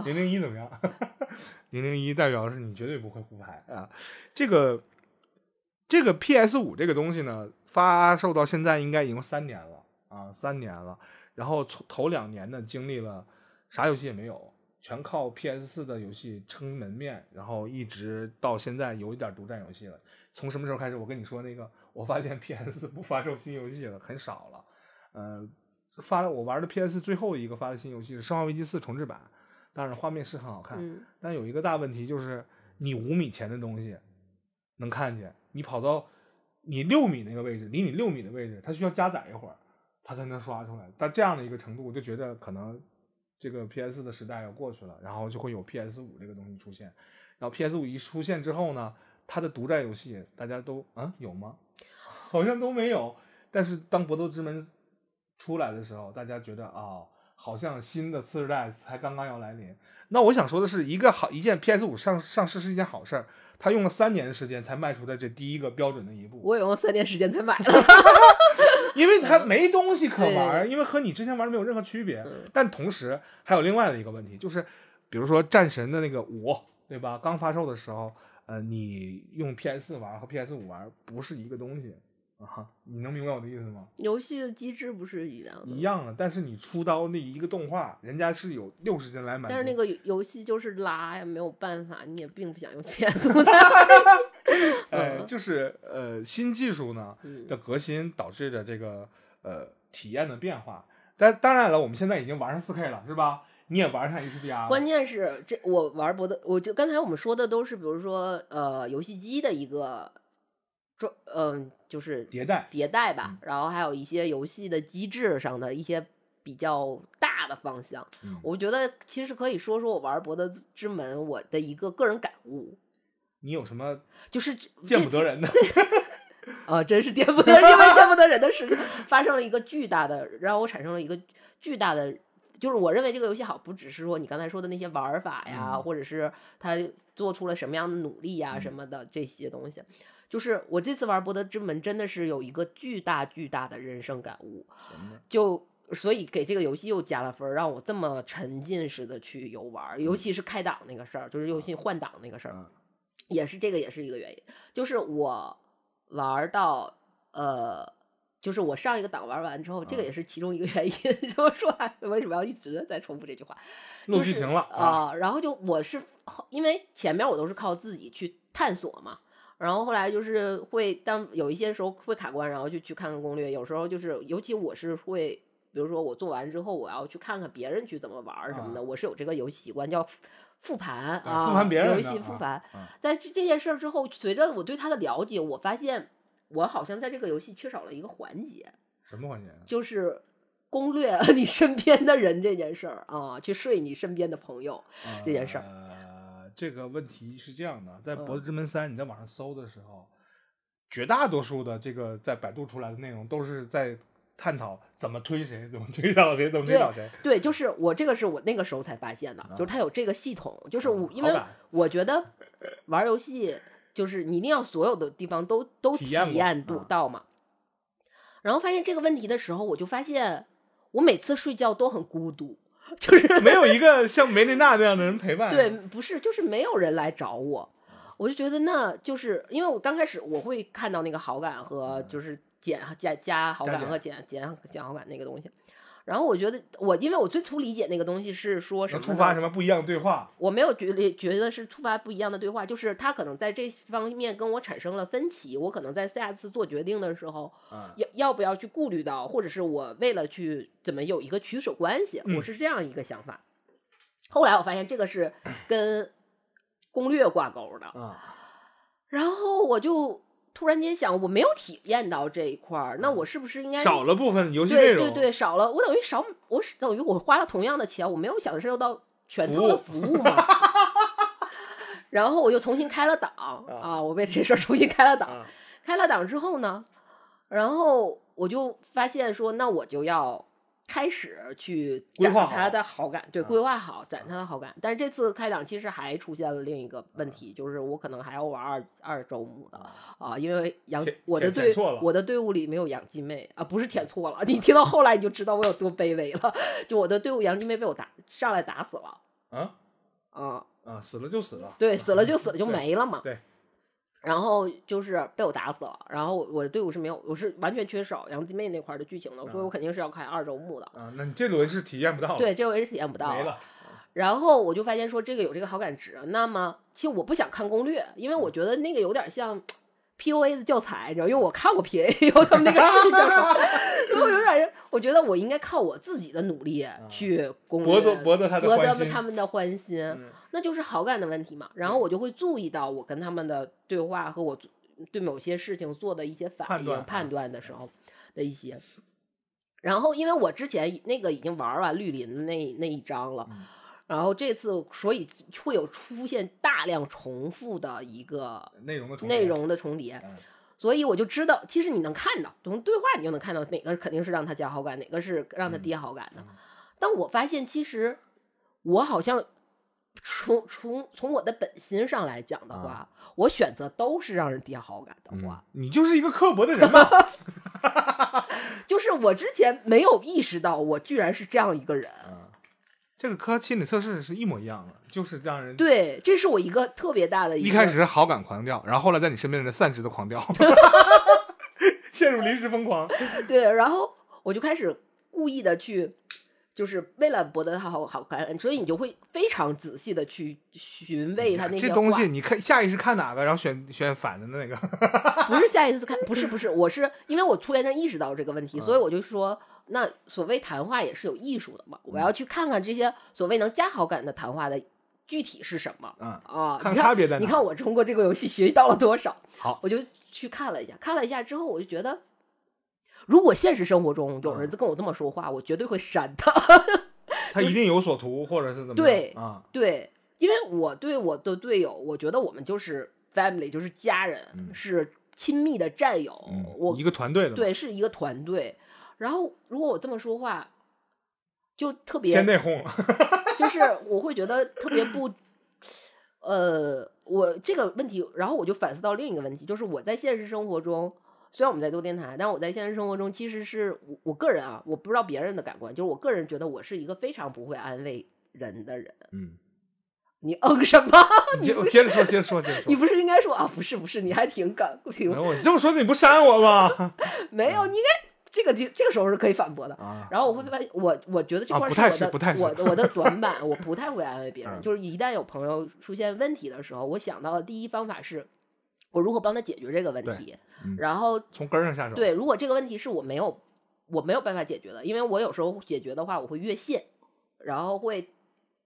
零零一怎么样？零零一代表是你绝对不会胡牌啊！这个这个 PS 五这个东西呢，发售到现在应该已经三年了啊，三年了。然后从头两年呢，经历了啥游戏也没有，全靠 PS 四的游戏撑门面，然后一直到现在有一点独占游戏了。从什么时候开始？我跟你说那个，我发现 PS 四不发售新游戏了，很少了。呃，发了我玩的 PS 最后一个发的新游戏是《生化危机四》重置版，但是画面是很好看，嗯但有一个大问题就是你五米前的东西能看见，你跑到你六米那个位置，离你六米的位置，它需要加载一会儿，它才能刷出来。但这样的一个程度，我就觉得可能这个 PS 的时代要过去了，然后就会有 PS 五这个东西出现。然后 PS 五一出现之后呢，它的独占游戏大家都啊有吗？好像都没有。但是当《搏斗之门》出来的时候，大家觉得啊、好像新的次世代才刚刚要来临。那我想说的是，一个好一件 PS 五上上市是一件好事儿，它用了三年的时间才迈出的这第一个标准的一步，我也用了三年时间才买的。因为他没东西可玩儿，因为和你之前玩的没有任何区别。嗯但同时还有另外的一个问题，就是比如说战神的那个五，对吧？刚发售的时候，呃，你用 PS 玩和 PS 五玩不是一个东西啊，你能明白我的意思吗？游戏的机制不是一样的，一样的，但是你出刀那一个动画，人家是有六十帧来满足。但是那个游游戏就是拉呀，没有办法，你也并不想用 PS 五在玩。哎，就是呃新技术呢嗯的革新导致的这个呃体验的变化。但当然了，我们现在已经玩上四 K 了，是吧？你也玩上 HDR。关键是这我玩博的，我就刚才我们说的都是，比如说呃游戏机的一个装，嗯、就是迭代，迭代吧，然后还有一些游戏的机制上的一些比较大的方向。嗯我觉得其实可以说说我玩《博德之门》我的一个个人感悟，你有什么就是见不得人的？啊，真是见不得，因为见不得人的事情发生了一个巨大的，让我产生了一个巨大的，就是我认为这个游戏好，不只是说你刚才说的那些玩法呀，嗯或者是他做出了什么样的努力呀、嗯什么的这些东西。就是我这次玩《博德之门》，真的是有一个巨大巨大的人生感悟，就所以给这个游戏又加了分儿，让我这么沉浸式的去游玩儿，尤其是开档那个事儿，就是游戏换档那个事儿，嗯也是这个也是一个原因，就是我玩儿到呃。就是我上一个档玩完之后，这个嗯也是其中一个原因。这 么说啊，为什么要一直在重复这句话？就是录剧情了啊、然后就我是后因为前面我都是靠自己去探索嘛，然后后来就是会当有一些时候会卡关，然后就去看看攻略。有时候就是，尤其我是会比如说我做完之后，我要去看看别人去怎么玩儿什么的，我是有这个游戏习惯，叫复复盘啊，复盘别人游戏复盘。啊在这这件事儿之后，随着我对它的了解，我发现我好像在这个游戏缺少了一个环节，什么环节呢？就是攻略 你身边的人这件事儿啊，去睡你身边的朋友。这件事儿呃，这个问题是这样的，在《嗯博德之门三》你在网上搜的时候，绝大多数的这个在百度出来的内容都是在探讨怎么推谁，怎么推倒谁，怎么推倒谁。对，就是我这个是我那个时候才发现的，就是它有这个系统，就是我因为我觉得玩游戏就是你一定要所有的地方都都体体验度啊到嘛。然后发现这个问题的时候，我就发现我每次睡觉都很孤独，就是没有一个像梅琳娜那样的人陪伴。对，不是，就是没有人来找我，我就觉得那就是因为我刚开始我会看到那个好感和就是减加加好感和减减减好感那个东西，然后我觉得我因为我最初理解那个东西是说什么触发什么不一样的对话？我没有觉得觉得是触发不一样的对话，就是他可能在这方面跟我产生了分歧，我可能在下次做决定的时候，啊，要要不要去顾虑到，或者是我为了去怎么有一个取舍关系，嗯我是这样一个想法。后来我发现这个是跟攻略挂钩的，啊，然后我就突然间想，我没有体验到这一块儿，那我是不是应该少了部分游戏内容。对对对，少了，我等于少，我是等于我花了同样的钱，我没有享受到全套的服务嘛。然后我又重新开了档啊，我为这事儿重新开了档。啊开了档之后呢，然后我就发现说，那我就要开始去展规划他的好感，对，啊规划好展他的好感。但是这次开档其实还出现了另一个问题，就是我可能还要玩二二周目的啊，因为杨我的队我的队伍里没有杨金妹啊，不是舔错了，你听到后来你就知道我有多卑微了。就我的队伍杨金妹被我打上来打死了啊啊，啊，死了就死了。对，死了就 死了，就没了嘛。对。然后就是被我打死了，然后我的队伍是没有，我是完全缺少杨金妹那块儿的剧情的，所以我肯定是要开二周目的。啊，那你这轮是体验不到的。对，这回是体验不到没了。然后我就发现说这个有这个好感值，那么其实我不想看攻略，因为我觉得那个有点像 PUA 的教材，你知道，因为我看过 PA，他们那个视频教程，所以我有点，我觉得我应该靠我自己的努力去攻略，博得博得他的博得他们的欢心，嗯那就是好感的问题嘛。然后我就会注意到我跟他们的对话和我对某些事情做的一些反应、判断的时候的一些。然后，因为我之前那个已经玩完绿林的那那一章了，嗯然后这次所以会有出现大量重复的一个内容的重叠内容的重叠，嗯所以我就知道，其实你能看到从对话你就能看到哪个肯定是让他加好感，哪个是让他跌好感的。嗯但我发现其实我好像从从从我的本心上来讲的话，我选择都是让人跌好感的话，嗯你就是一个刻薄的人嘛。就是我之前没有意识到我居然是这样一个人。这个科心理测试是一模一样的，就是让人对，这是我一个特别大的一个一开始是好感狂掉，然后后来在你身边的人散值的狂掉，陷入临时疯狂。对，然后我就开始故意的去，就是为了博得他好好感，所以你就会非常仔细的去询问他那些这东西你看下意识看哪个，然后选选反的那个。不是下意识看，不是不是，我是因为我突然间意识到这个问题，所以我就说，那所谓谈话也是有艺术的嘛，我要去看看这些所谓能加好感的谈话的具体是什么。嗯啊，看你差别在哪你看我通过这个游戏学习到了多少？好我就去看了一下，看了一下之后，我就觉得，如果现实生活中有嗯人跟我这么说话，我绝对会删他。他一定有所图，或者是怎么样对啊？对，因为我对我的队友，我觉得我们就是 family，就是家人，嗯是亲密的战友。我一个团队的，对是一个团队。然后如果我这么说话，就特别先内讧了。就是我会觉得特别不，呃，我这个问题，然后我就反思到另一个问题，就是我在现实生活中，虽然我们在做电台，但我在现实生活中其实是我我个人啊，我不知道别人的感官，就是我个人觉得我是一个非常不会安慰人的人。嗯，你嗯什么？你接着说，接着说，接着说。你不是应该说啊？不是不是，你还挺敢挺哎我这么说你不删我吗？没有，你应该这个这这个时候是可以反驳的。啊，然后我会发现，我我觉得这块是我的、是不太是我的我的短板，我不太会安慰别人。嗯就是一旦有朋友出现问题的时候，我想到的第一方法是，我如何帮他解决这个问题。嗯然后从根儿上下手。对，如果这个问题是我没有我没有办法解决的，因为我有时候解决的话，我会越线，然后会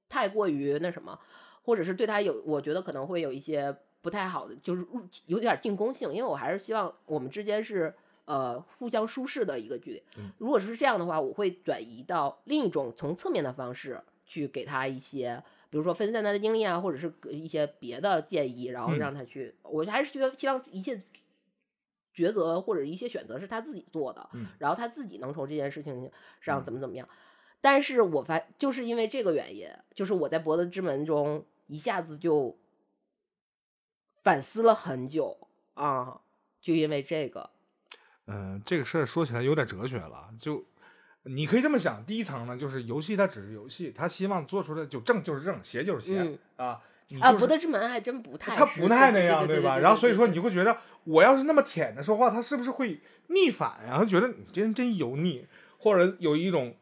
太过于那什么，或者是对他有，我觉得可能会有一些不太好的，就是入有点进攻性，因为我还是希望我们之间是呃互相舒适的一个距离。嗯如果是这样的话，我会转移到另一种从侧面的方式去给他一些。比如说分散他的精力啊，或者是一些别的建议，然后嗯让他去。我还是觉得希望一切抉择或者一些选择是他自己做的，嗯然后他自己能从这件事情上怎么怎么样。但是我发就是因为这个原因，就是我在《博德之门》中一下子就反思了很久啊，就因为这个，嗯、这个事儿说起来有点哲学了，就你可以这么想，第一层呢，就是游戏它只是游戏，它希望做出的就正就是正，邪就是邪、嗯啊。啊，就是博德之门还真不太他不太那样，对吧然后所以说你就会觉得，我要是那么舔着说话，他是不是会逆反呀？他觉得你这人真油腻，或者有一种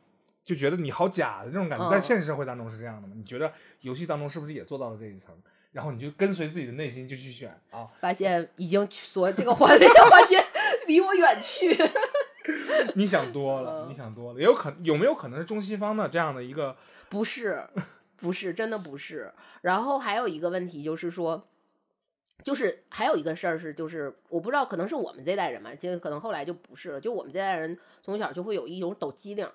就觉得你好假的这种感觉。嗯但现实社会当中是这样的吗？你觉得游戏当中是不是也做到了这一层？然后你就跟随自己的内心就去选啊，发现已经所这个环这个环节离我远去。你想多了，嗯你想多了，也有可有没有可能是中西方的这样的一个不是，不是，真的不是。然后还有一个问题就是说，就是还有一个事儿是，就是我不知道，可能是我们这代人嘛，就可能后来就不是了。就我们这代人从小就会有一种抖机灵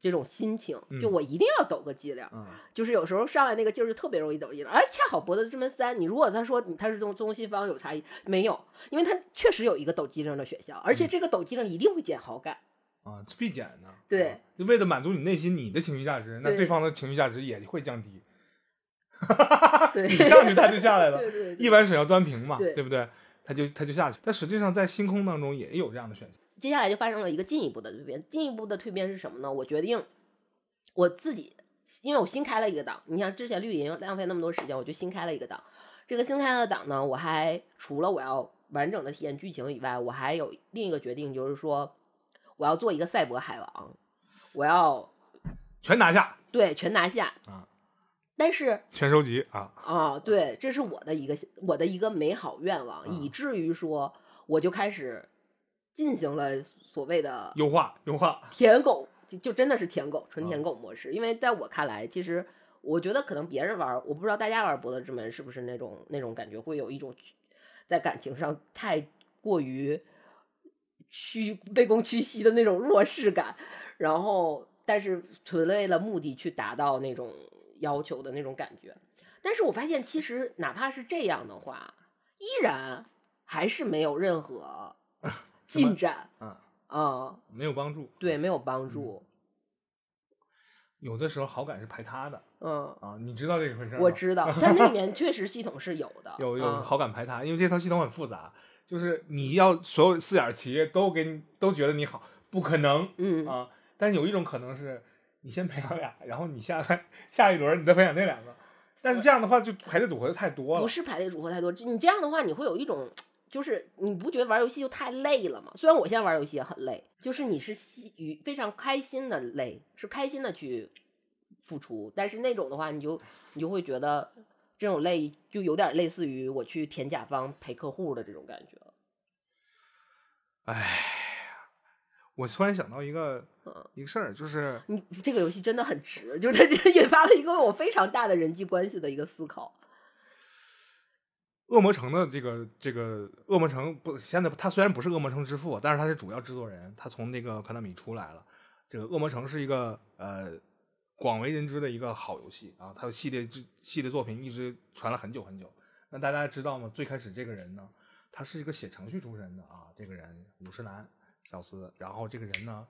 这种心情，就嗯我一定要抖个机灵。嗯就是有时候上来那个劲儿就特别容易抖机灵。而恰好《博德之门三》，你如果他说你他是中中西方有差异，没有，因为他确实有一个抖机灵的选项，而且这个抖机灵一定会减好感。啊，是必减的。对啊就为了满足你内心你的情绪价值，那对对方的情绪价值也会降低。对，你上去他就下来了，对对对一碗水要端平嘛，对不对？他就他就下去。但实际上在星空当中也有这样的选项。接下来就发生了一个进一步的蜕变。进一步的蜕变是什么呢？我决定我自己，因为我新开了一个档。你像之前绿营浪费那么多时间，我就新开了一个档。这个新开的档呢，我还除了我要完整的体验剧情以外，我还有另一个决定，就是说我要做一个赛博海王，我要全拿下对全拿下啊。但是全收集啊！啊，对，这是我的一个我的一个美好愿望，以至于说我就开始进行了所谓的优化优化，舔狗，就就真的是舔狗，纯舔狗模式。因为在我看来，其实我觉得可能别人玩，我不知道大家玩《博德之门》是不是那种那种感觉，会有一种在感情上太过于屈卑躬屈膝的那种弱势感，然后但是纯为了目的去达到那种要求的那种感觉。但是我发现，其实哪怕是这样的话，依然还是没有任何进展。嗯啊、没有帮助。对，没有帮助。有的时候好感是排他的嗯，啊，你知道这个回事吗？我知道，但那里面确实系统是有的。有有嗯好感排他，因为这套系统很复杂，就是你要所有四眼企业都给你都觉得你好，不可能嗯，啊。但有一种可能是你先培养俩，然后你下来下一轮你再培养那两个，但是这样的话就排列组合的太多了。不是排列组合太多，你这样的话，你会有一种，就是你不觉得玩游戏就太累了吗？虽然我现在玩游戏也很累，就是你是喜与非常开心的累，是开心的去付出，但是那种的话，你就你就会觉得这种累就有点类似于我去舔甲方陪客户的这种感觉。哎，我突然想到一个嗯一个事儿，就是你这个游戏真的很值，就是它引发了一个我非常大的人际关系的一个思考。恶魔城的这个这个恶魔城不，现在他虽然不是恶魔城之父，但是他是主要制作人，他从那个卡纳米出来了。这个恶魔城是一个呃广为人知的一个好游戏啊，它的系列之系列作品一直传了很久很久。那大家知道吗？最开始这个人呢，他是一个写程序出身的啊，这个人五十岚小司。然后这个人呢，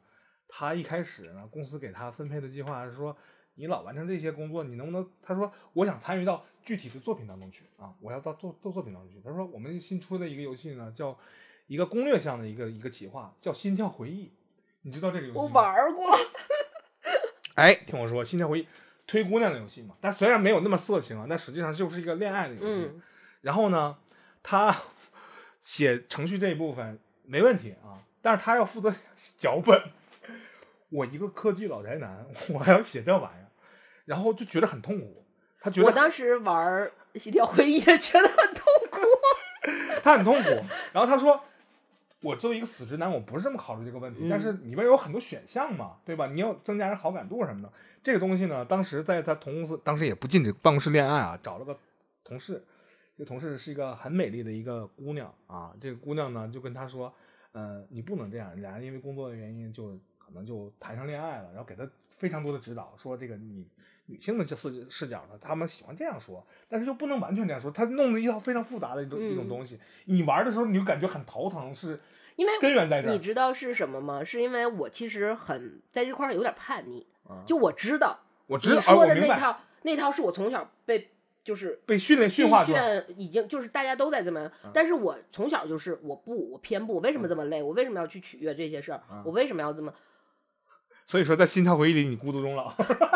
他一开始呢，公司给他分配的计划是说，你老完成这些工作，你能不能？他说我想参与到具体的作品当中去啊，我要到做做作品当中去。他说我们新出的一个游戏呢，叫一个攻略向的一个一个企划，叫《心跳回忆》。你知道这个游戏吗？我玩过，哎，听我说，《心跳回忆》推姑娘的游戏嘛，但虽然没有那么色情啊，但实际上就是一个恋爱的游戏。嗯然后呢，他写程序这一部分没问题啊，但是他要负责 脚本。我一个科技老宅男，我还要写这玩意儿，然后就觉得很痛苦。他觉得我当时玩儿《心跳回忆》也觉得很痛苦。他很痛苦。然后他说，我作为一个死直男，我不是这么考虑这个问题。嗯但是里边有很多选项嘛，对吧？你要增加人好感度什么的，这个东西呢，当时在他同公司，当时也不禁止办公室恋爱啊，找了个同事，这个同事是一个很美丽的一个姑娘啊。这个姑娘呢就跟他说，呃，你不能这样，俩人因为工作的原因就可能就谈上恋爱了，然后给他非常多的指导，说这个你。女性的这视视角呢，他们喜欢这样说，但是又不能完全这样说，他弄了一套非常复杂的一种、一种嗯东西。你玩的时候，你就感觉很头疼，是因为根源在这儿。你知道是什么吗？是因为我其实很在这块儿有点叛逆，啊就我知道我知道，啊你说的那套，那套是我从小被就是被训练驯化。训已经就是大家都在这么，但是我从小就是我不我偏不，我为什么这么累？我为什么要去取悦这些事儿？我为什么要这么？所以说，在心跳回忆里，你孤独终老。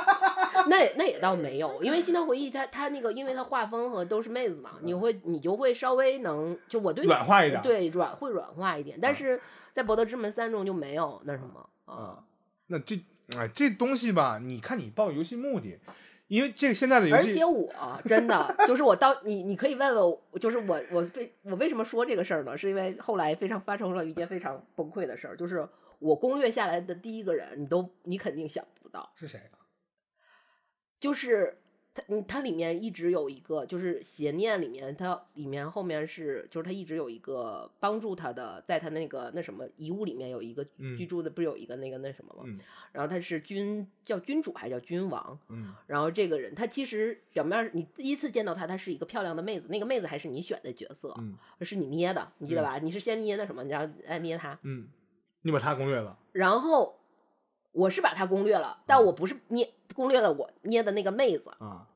那也那也倒没有，因为《心跳回忆》它它那个，因为它画风和都是妹子嘛，你会你就会稍微能就我对软化一点对软会软化一点，但是在《博德之门三》中就没有那什么啊。啊，那这哎这东西吧，你看你报游戏目的，因为这个现在的游戏而且我真的就是我到你，你可以问问我，就是我我非我为什么说这个事儿呢？是因为后来非常发生了一件非常崩溃的事儿，就是我攻略下来的第一个人，你都你肯定想不到，是谁啊？就是他，他里面一直有一个，就是邪念里面，他里面后面是就是他一直有一个帮助他的，在他那个那什么遗物里面有一个嗯居住的，不是有一个那个那什么吗？嗯然后他是君叫君主还叫君王？嗯然后这个人，他其实表面你第一次见到他，他是一个漂亮的妹子，那个妹子还是你选的角色，嗯是你捏的，你记得吧？你是先捏那什么，你要哎捏他，嗯，你把他攻略了。然后我是把他攻略了，但我不是捏攻略了我捏的那个妹子，啊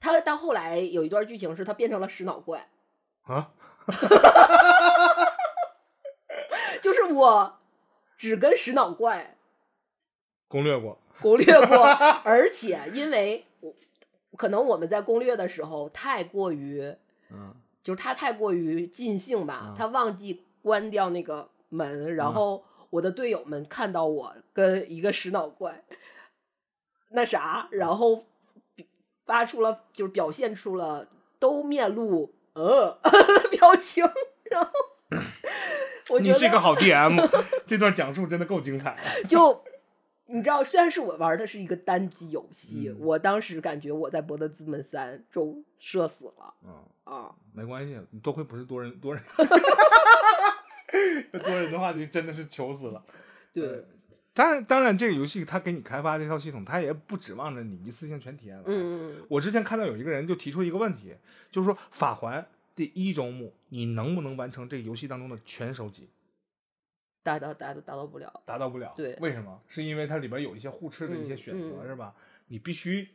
他到后来有一段剧情是他变成了石脑怪，啊！就是我只跟石脑怪攻略过。攻略过，而且因为我可能我们在攻略的时候太过于。嗯就是他太过于尽兴吧，嗯他忘记关掉那个门，然后我的队友们看到我跟一个石脑怪那啥，然后发出了就是表现出了都面露呃 表情，然后 我觉得你是一个好 DM，这段讲述真的够精彩的。就。你知道，虽然是我玩的是一个单机游戏，嗯我当时感觉我在《博德之门三》中社死了嗯，啊！没关系，多亏不是多人多人，多人的话就真的是糗死了。对，当然，当然，这个游戏它给你开发这套系统，它也不指望着你一次性全体验完。嗯嗯嗯，我之前看到有一个人就提出一个问题，就是说法环第一周目你能不能完成这个游戏当中的全收集？达到达到达到不了。达到不了。对为什么？是因为它里边有一些互斥的一些选择，嗯嗯是吧？你必须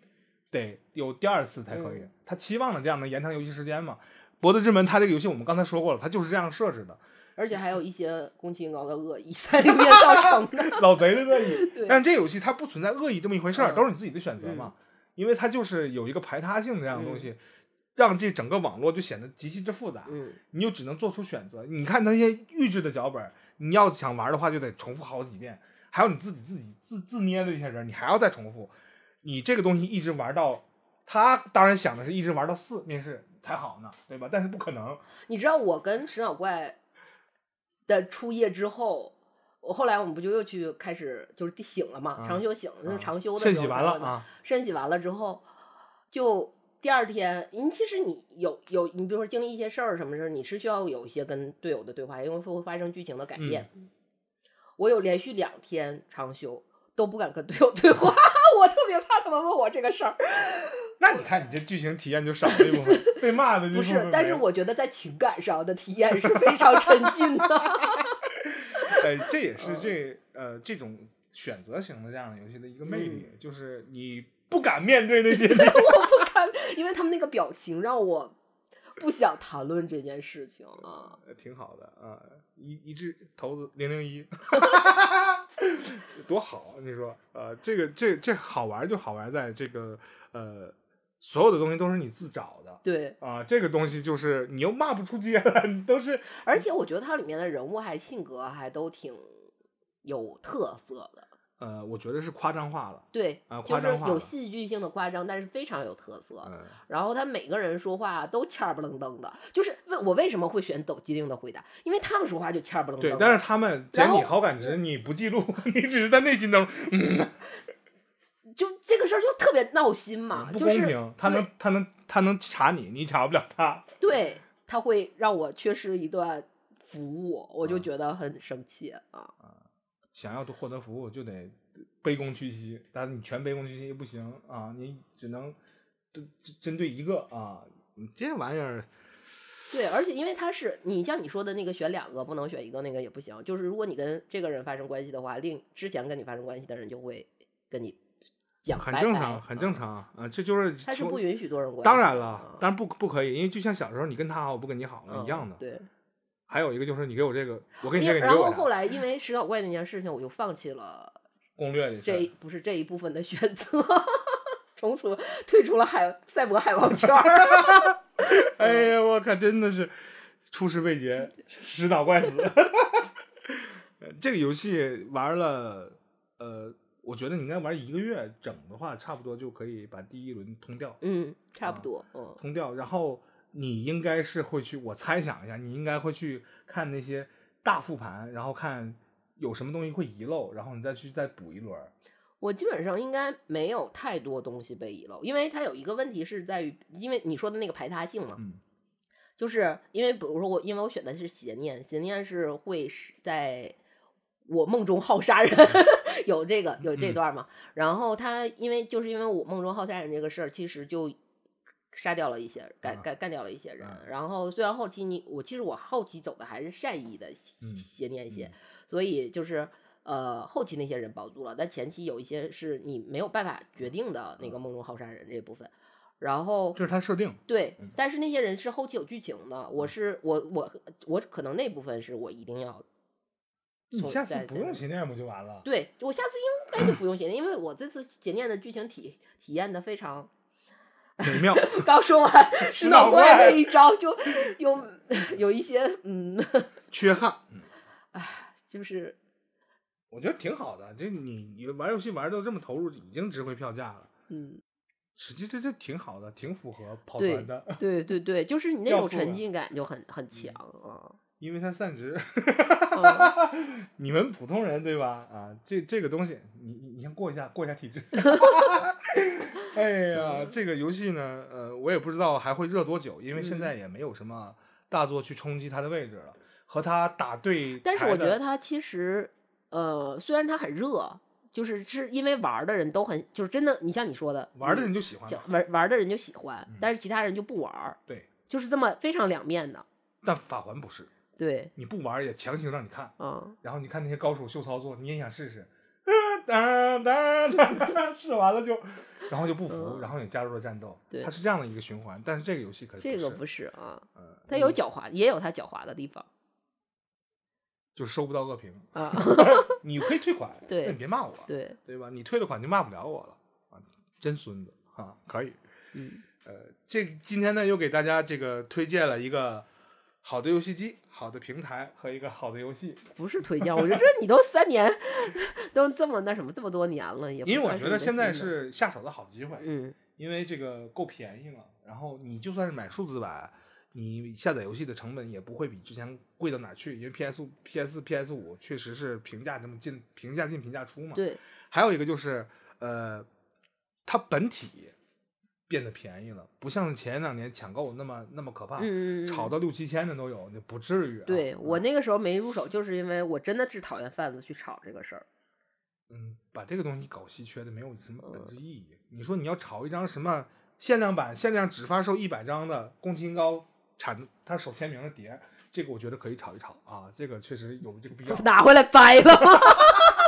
得有第二次才可以。嗯他期望了这样能延长游戏时间嘛？博德之门它这个游戏我们刚才说过了，它就是这样设置的，而且还有一些宫崎英高的恶意 在里面造成的。老贼的恶意。对但是这个游戏它不存在恶意这么一回事儿，嗯都是你自己的选择嘛。因为它就是有一个排他性这样的东西，让这整个网络就显得极其之复杂。嗯，你就只能做出选择。你看那些预制的脚本，你要想玩的话，就得重复好几遍。还有你自己自己自自捏的一些人，你还要再重复。你这个东西一直玩到，他当然想的是一直玩到四面试才好呢，对吧？但是不可能。你知道我跟石脑怪的初夜之后，我后来我们不就又去开始就是醒了嘛，嗯长休醒，那啊长休的时候才会的，完了啊，肾洗完了之后，就第二天，你其实你有有，你比如说经历一些事儿什么事儿，你是需要有一些跟队友的对话，因为会发生剧情的改变。我有连续两天长休，都不敢跟队友 对话，我特别怕他们问我这个事儿。那你看你这剧情体验就少了一部分，被骂的就不是，但是我我觉得在情感上的体验是非常沉浸的。呃，这也是这呃这种选择型的这样的游戏的一个魅力，就是你不敢面对那些 我不敢，因为他们那个表情让我不想谈论这件事情啊。呃，挺好的啊，一一只投资零零一，多好！你说，呃，这个这这好玩就好玩在这个呃，所有的东西都是你自找的对，啊，这个东西就是你又骂不出街来，你都是而且我觉得它里面的人物还性格还都挺有特色的。呃，我觉得是夸张化了。对，啊就是夸张化了有戏剧性的夸张，但是非常有特色。嗯，然后他每个人说话都欠儿不楞登的，就是问我为什么会选抖机灵的回答，因为他们说话就欠儿不楞登的。，对但是他们捡你好感值，你不记录，你只是在内心当中 就这个事儿就特别闹心嘛，不就是公平。他能他能他能查你，你查不了他。对，他会让我缺失一段服务，我就嗯觉得很生气啊。想要获得服务，就得卑躬屈膝，但是你全卑躬屈膝不行啊，你只能针针对一个啊，你这玩意儿对，而且因为他是你像你说的那个选两个不能选一个，那个也不行。就是如果你跟这个人发生关系的话，另之前跟你发生关系的人就会跟你讲很正常，很正啊常啊，这就是从他是不允许多人关系。当然了啊，当然不不可以，因为就像小时候你跟他好，我不跟你好了嗯一样的。对，还有一个就是你给我这个，我给你这个，然后后来因为石岛怪那件事情，我就放弃了攻略这一不是这一部分的选择，重出退出了海赛博海王圈儿。哎呀，我靠，真的是出师未捷，石脑怪死。呃 这个游戏玩了，呃，我觉得你应该玩一个月整的话，差不多就可以把第一轮通掉，嗯，差不啊多，嗯，通掉。然后你应该是会去，我猜想一下，你应该会去看那些大复盘，然后看有什么东西会遗漏，然后你再去再补一轮。我基本上应该没有太多东西被遗漏，因为它有一个问题是在于，因为你说的那个排他性嘛，嗯就是因为比如说我，因为我选的是邪念，邪念是会是在我梦中好杀人，有这个有这嗯。段嘛，然后他因为就是因为我梦中好杀人这个事儿，其实就杀掉了一些，干啊干干掉了一些人，啊。然后虽然后期你我其实我后期走的还是善意的嗯邪念些，嗯。所以就是呃后期那些人保住了，但前期有一些是你没有办法决定的那个梦中好杀人这部分，然后这是他设定。对嗯，但是那些人是后期有剧情的，我是我我我可能那部分是我一定要从你下次不用邪念不就完了？对我下次应该就不用写念，因为我这次写念的剧情体体验的非常。美妙。刚说完石脑怪那一招，就有有一些嗯，缺憾。哎就是我觉得挺好的，这你你玩游戏玩到这么投入，已经值回票价了。嗯，实际这这挺好的，挺符合跑团的，对对对，就是你 那种沉浸感就很很强啊。因为它散值。嗯 你们普通人对吧？啊，这这个东西，你你你先过一下过一下体质。哎呀，这个游戏呢，呃，我也不知道还会热多久，因为现嗯在也没有什么大作去冲击它的位置了，和它打对。但是我觉得它其实，呃，虽然它很热，就是是因为玩的人都很，就是真的，你像你说的，玩的人就喜欢玩玩的人就喜欢嗯，但是其他人就不玩，对，就是这么非常两面的。但法环不是，对，你不玩也强行让你看。嗯，然后你看那些高手秀操作，你也想试试，当当当，试完了就，然后就不服，嗯然后也加入了战斗，对它是这样的一个循环。但是这个游戏可不这个不是啊，是，嗯，它有狡猾，也有它狡猾的地方就收不到恶评，啊。你可以退款，对但你别骂我，对，对吧？你退了款就骂不了我了啊，真孙子哈、可以，嗯，呃，这今天呢又给大家这个推荐了一个好的游戏机、好的平台和一个好的游戏，不是推荐，我觉得这你都三年，都这么那什么这么多年了，也不因为我觉得现在，是下手的好机会，嗯因为这个够便宜了，然后你就算是买数字版，你下载游戏的成本也不会比之前贵到哪儿去，因为 PS、PS、PS 五确实是平价这么进，平价进平价出嘛。对，还有一个就是，呃，它本体变得便宜了，不像前两年抢购那么那么可怕，嗯炒到六七千的都有，那不至于、啊。对我嗯那个时候没入手，就是因为我真的是讨厌贩子去炒这个事儿。嗯，把这个东西搞稀缺的没有什么嗯本质意义。你说你要炒一张什么限量版、限量只发售一百张的宫崎英高产他手签名的碟，这个我觉得可以炒一炒啊，这个确实有这个必要。拿回来掰了，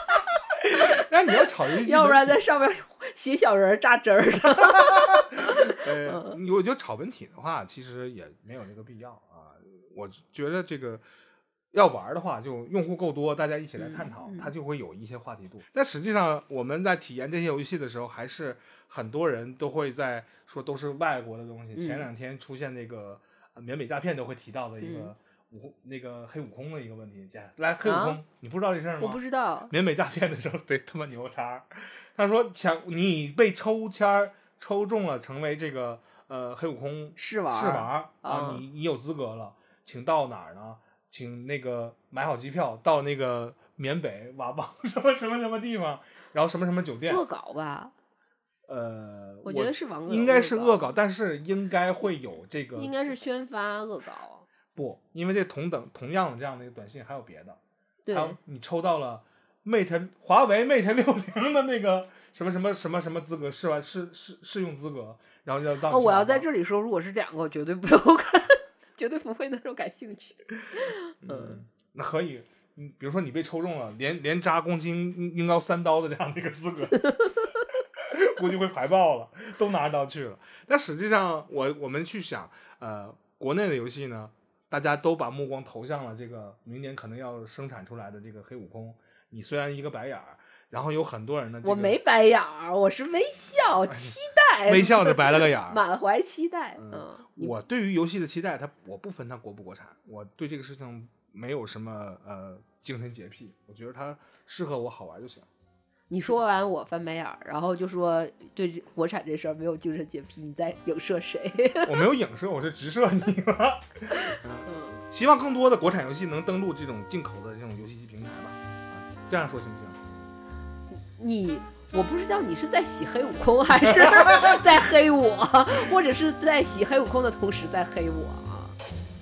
那你要炒游戏，要不然在上面写小人儿扎针儿的。呃，你我觉得炒本体的话，其实也没有这个必要啊。我觉得这个要玩的话，就用户够多，大家一起来探讨，嗯嗯它就会有一些话题度。但实际上，我们在体验这些游戏的时候，还是很多人都会在说都是外国的东西。嗯前两天出现那个呃缅北诈骗都会提到的一个嗯悟那个黑悟空的一个问题，姐来黑悟空，啊你不知道这事儿吗？我不知道。缅北诈骗的时候贼他妈牛叉。他说抢你被抽签儿抽中了，成为这个呃黑悟空试玩儿。试玩啊啊，你你有资格了，请到哪儿呢？请那个买好机票到那个缅北佤邦什么什么什么地方，然后什么什么酒店。恶搞吧，呃，我觉得是网友应该是恶恶搞，但是应该会有这个应该是宣发恶搞。不，因为这同等同样的这样的一个短信还有别的，对。还，有你抽到了 Mate 华为 Mate 六零的那个什么什么什么什么资格试完试试试用资格，然后要到哦，我要在。这里说，如果是这两个，我绝对不会看，绝对不会那种感兴趣。嗯，那可以，嗯，比如说你被抽中了，连连扎公斤应高三刀的这样的一个资格，估计会排爆了，都拿到去了。但实际上，我我们去想，呃，国内的游戏呢，大家都把目光投向了这个明年可能要生产出来的这个黑悟空。你虽然一个白眼儿，然后有很多人呢，这个我没白眼儿，我是微笑，期待，微笑着白了个眼儿。满怀期待。嗯嗯，我对于游戏的期待，它我不分它国不国产，我对这个事情没有什么呃精神洁癖，我觉得它适合我好玩就行。你说完我翻白眼儿，然后就说对这国产这事儿没有精神洁癖，你在影射谁？我没有影射，我是直射你了。嗯，希望更多的国产游戏能登录这种进口的这种游戏机平台吧。啊，这样说行不行？你我不知道你是在洗黑悟空，还是 在黑我，或者是在洗黑悟空的同时在黑我啊？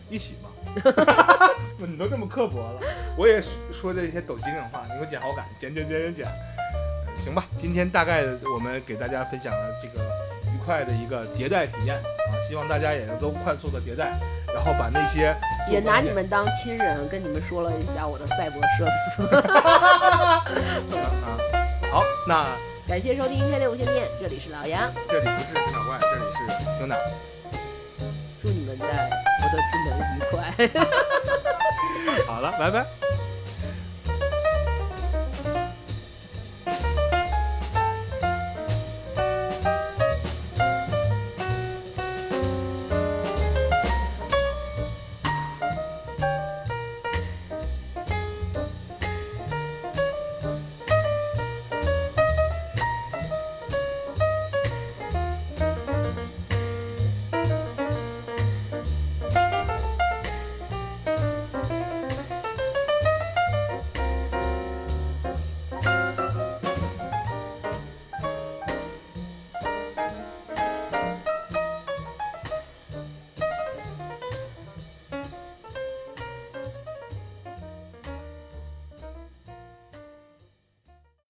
一起吧。你都这么刻薄了，我也说这些抖机灵话，你给我剪好感，剪剪剪剪剪。呃行吧，今天大概我们给大家分享了这个愉快的一个迭代体验啊，希望大家也都快速的迭代，然后把那些也拿你们当亲人，跟你们说了一下我的赛博社死。啊，好，那感谢收听《天天无线电》，这里是老杨，这里不是陈小怪，这里是牛奶。祝你们在我的之门愉快。好了，拜拜。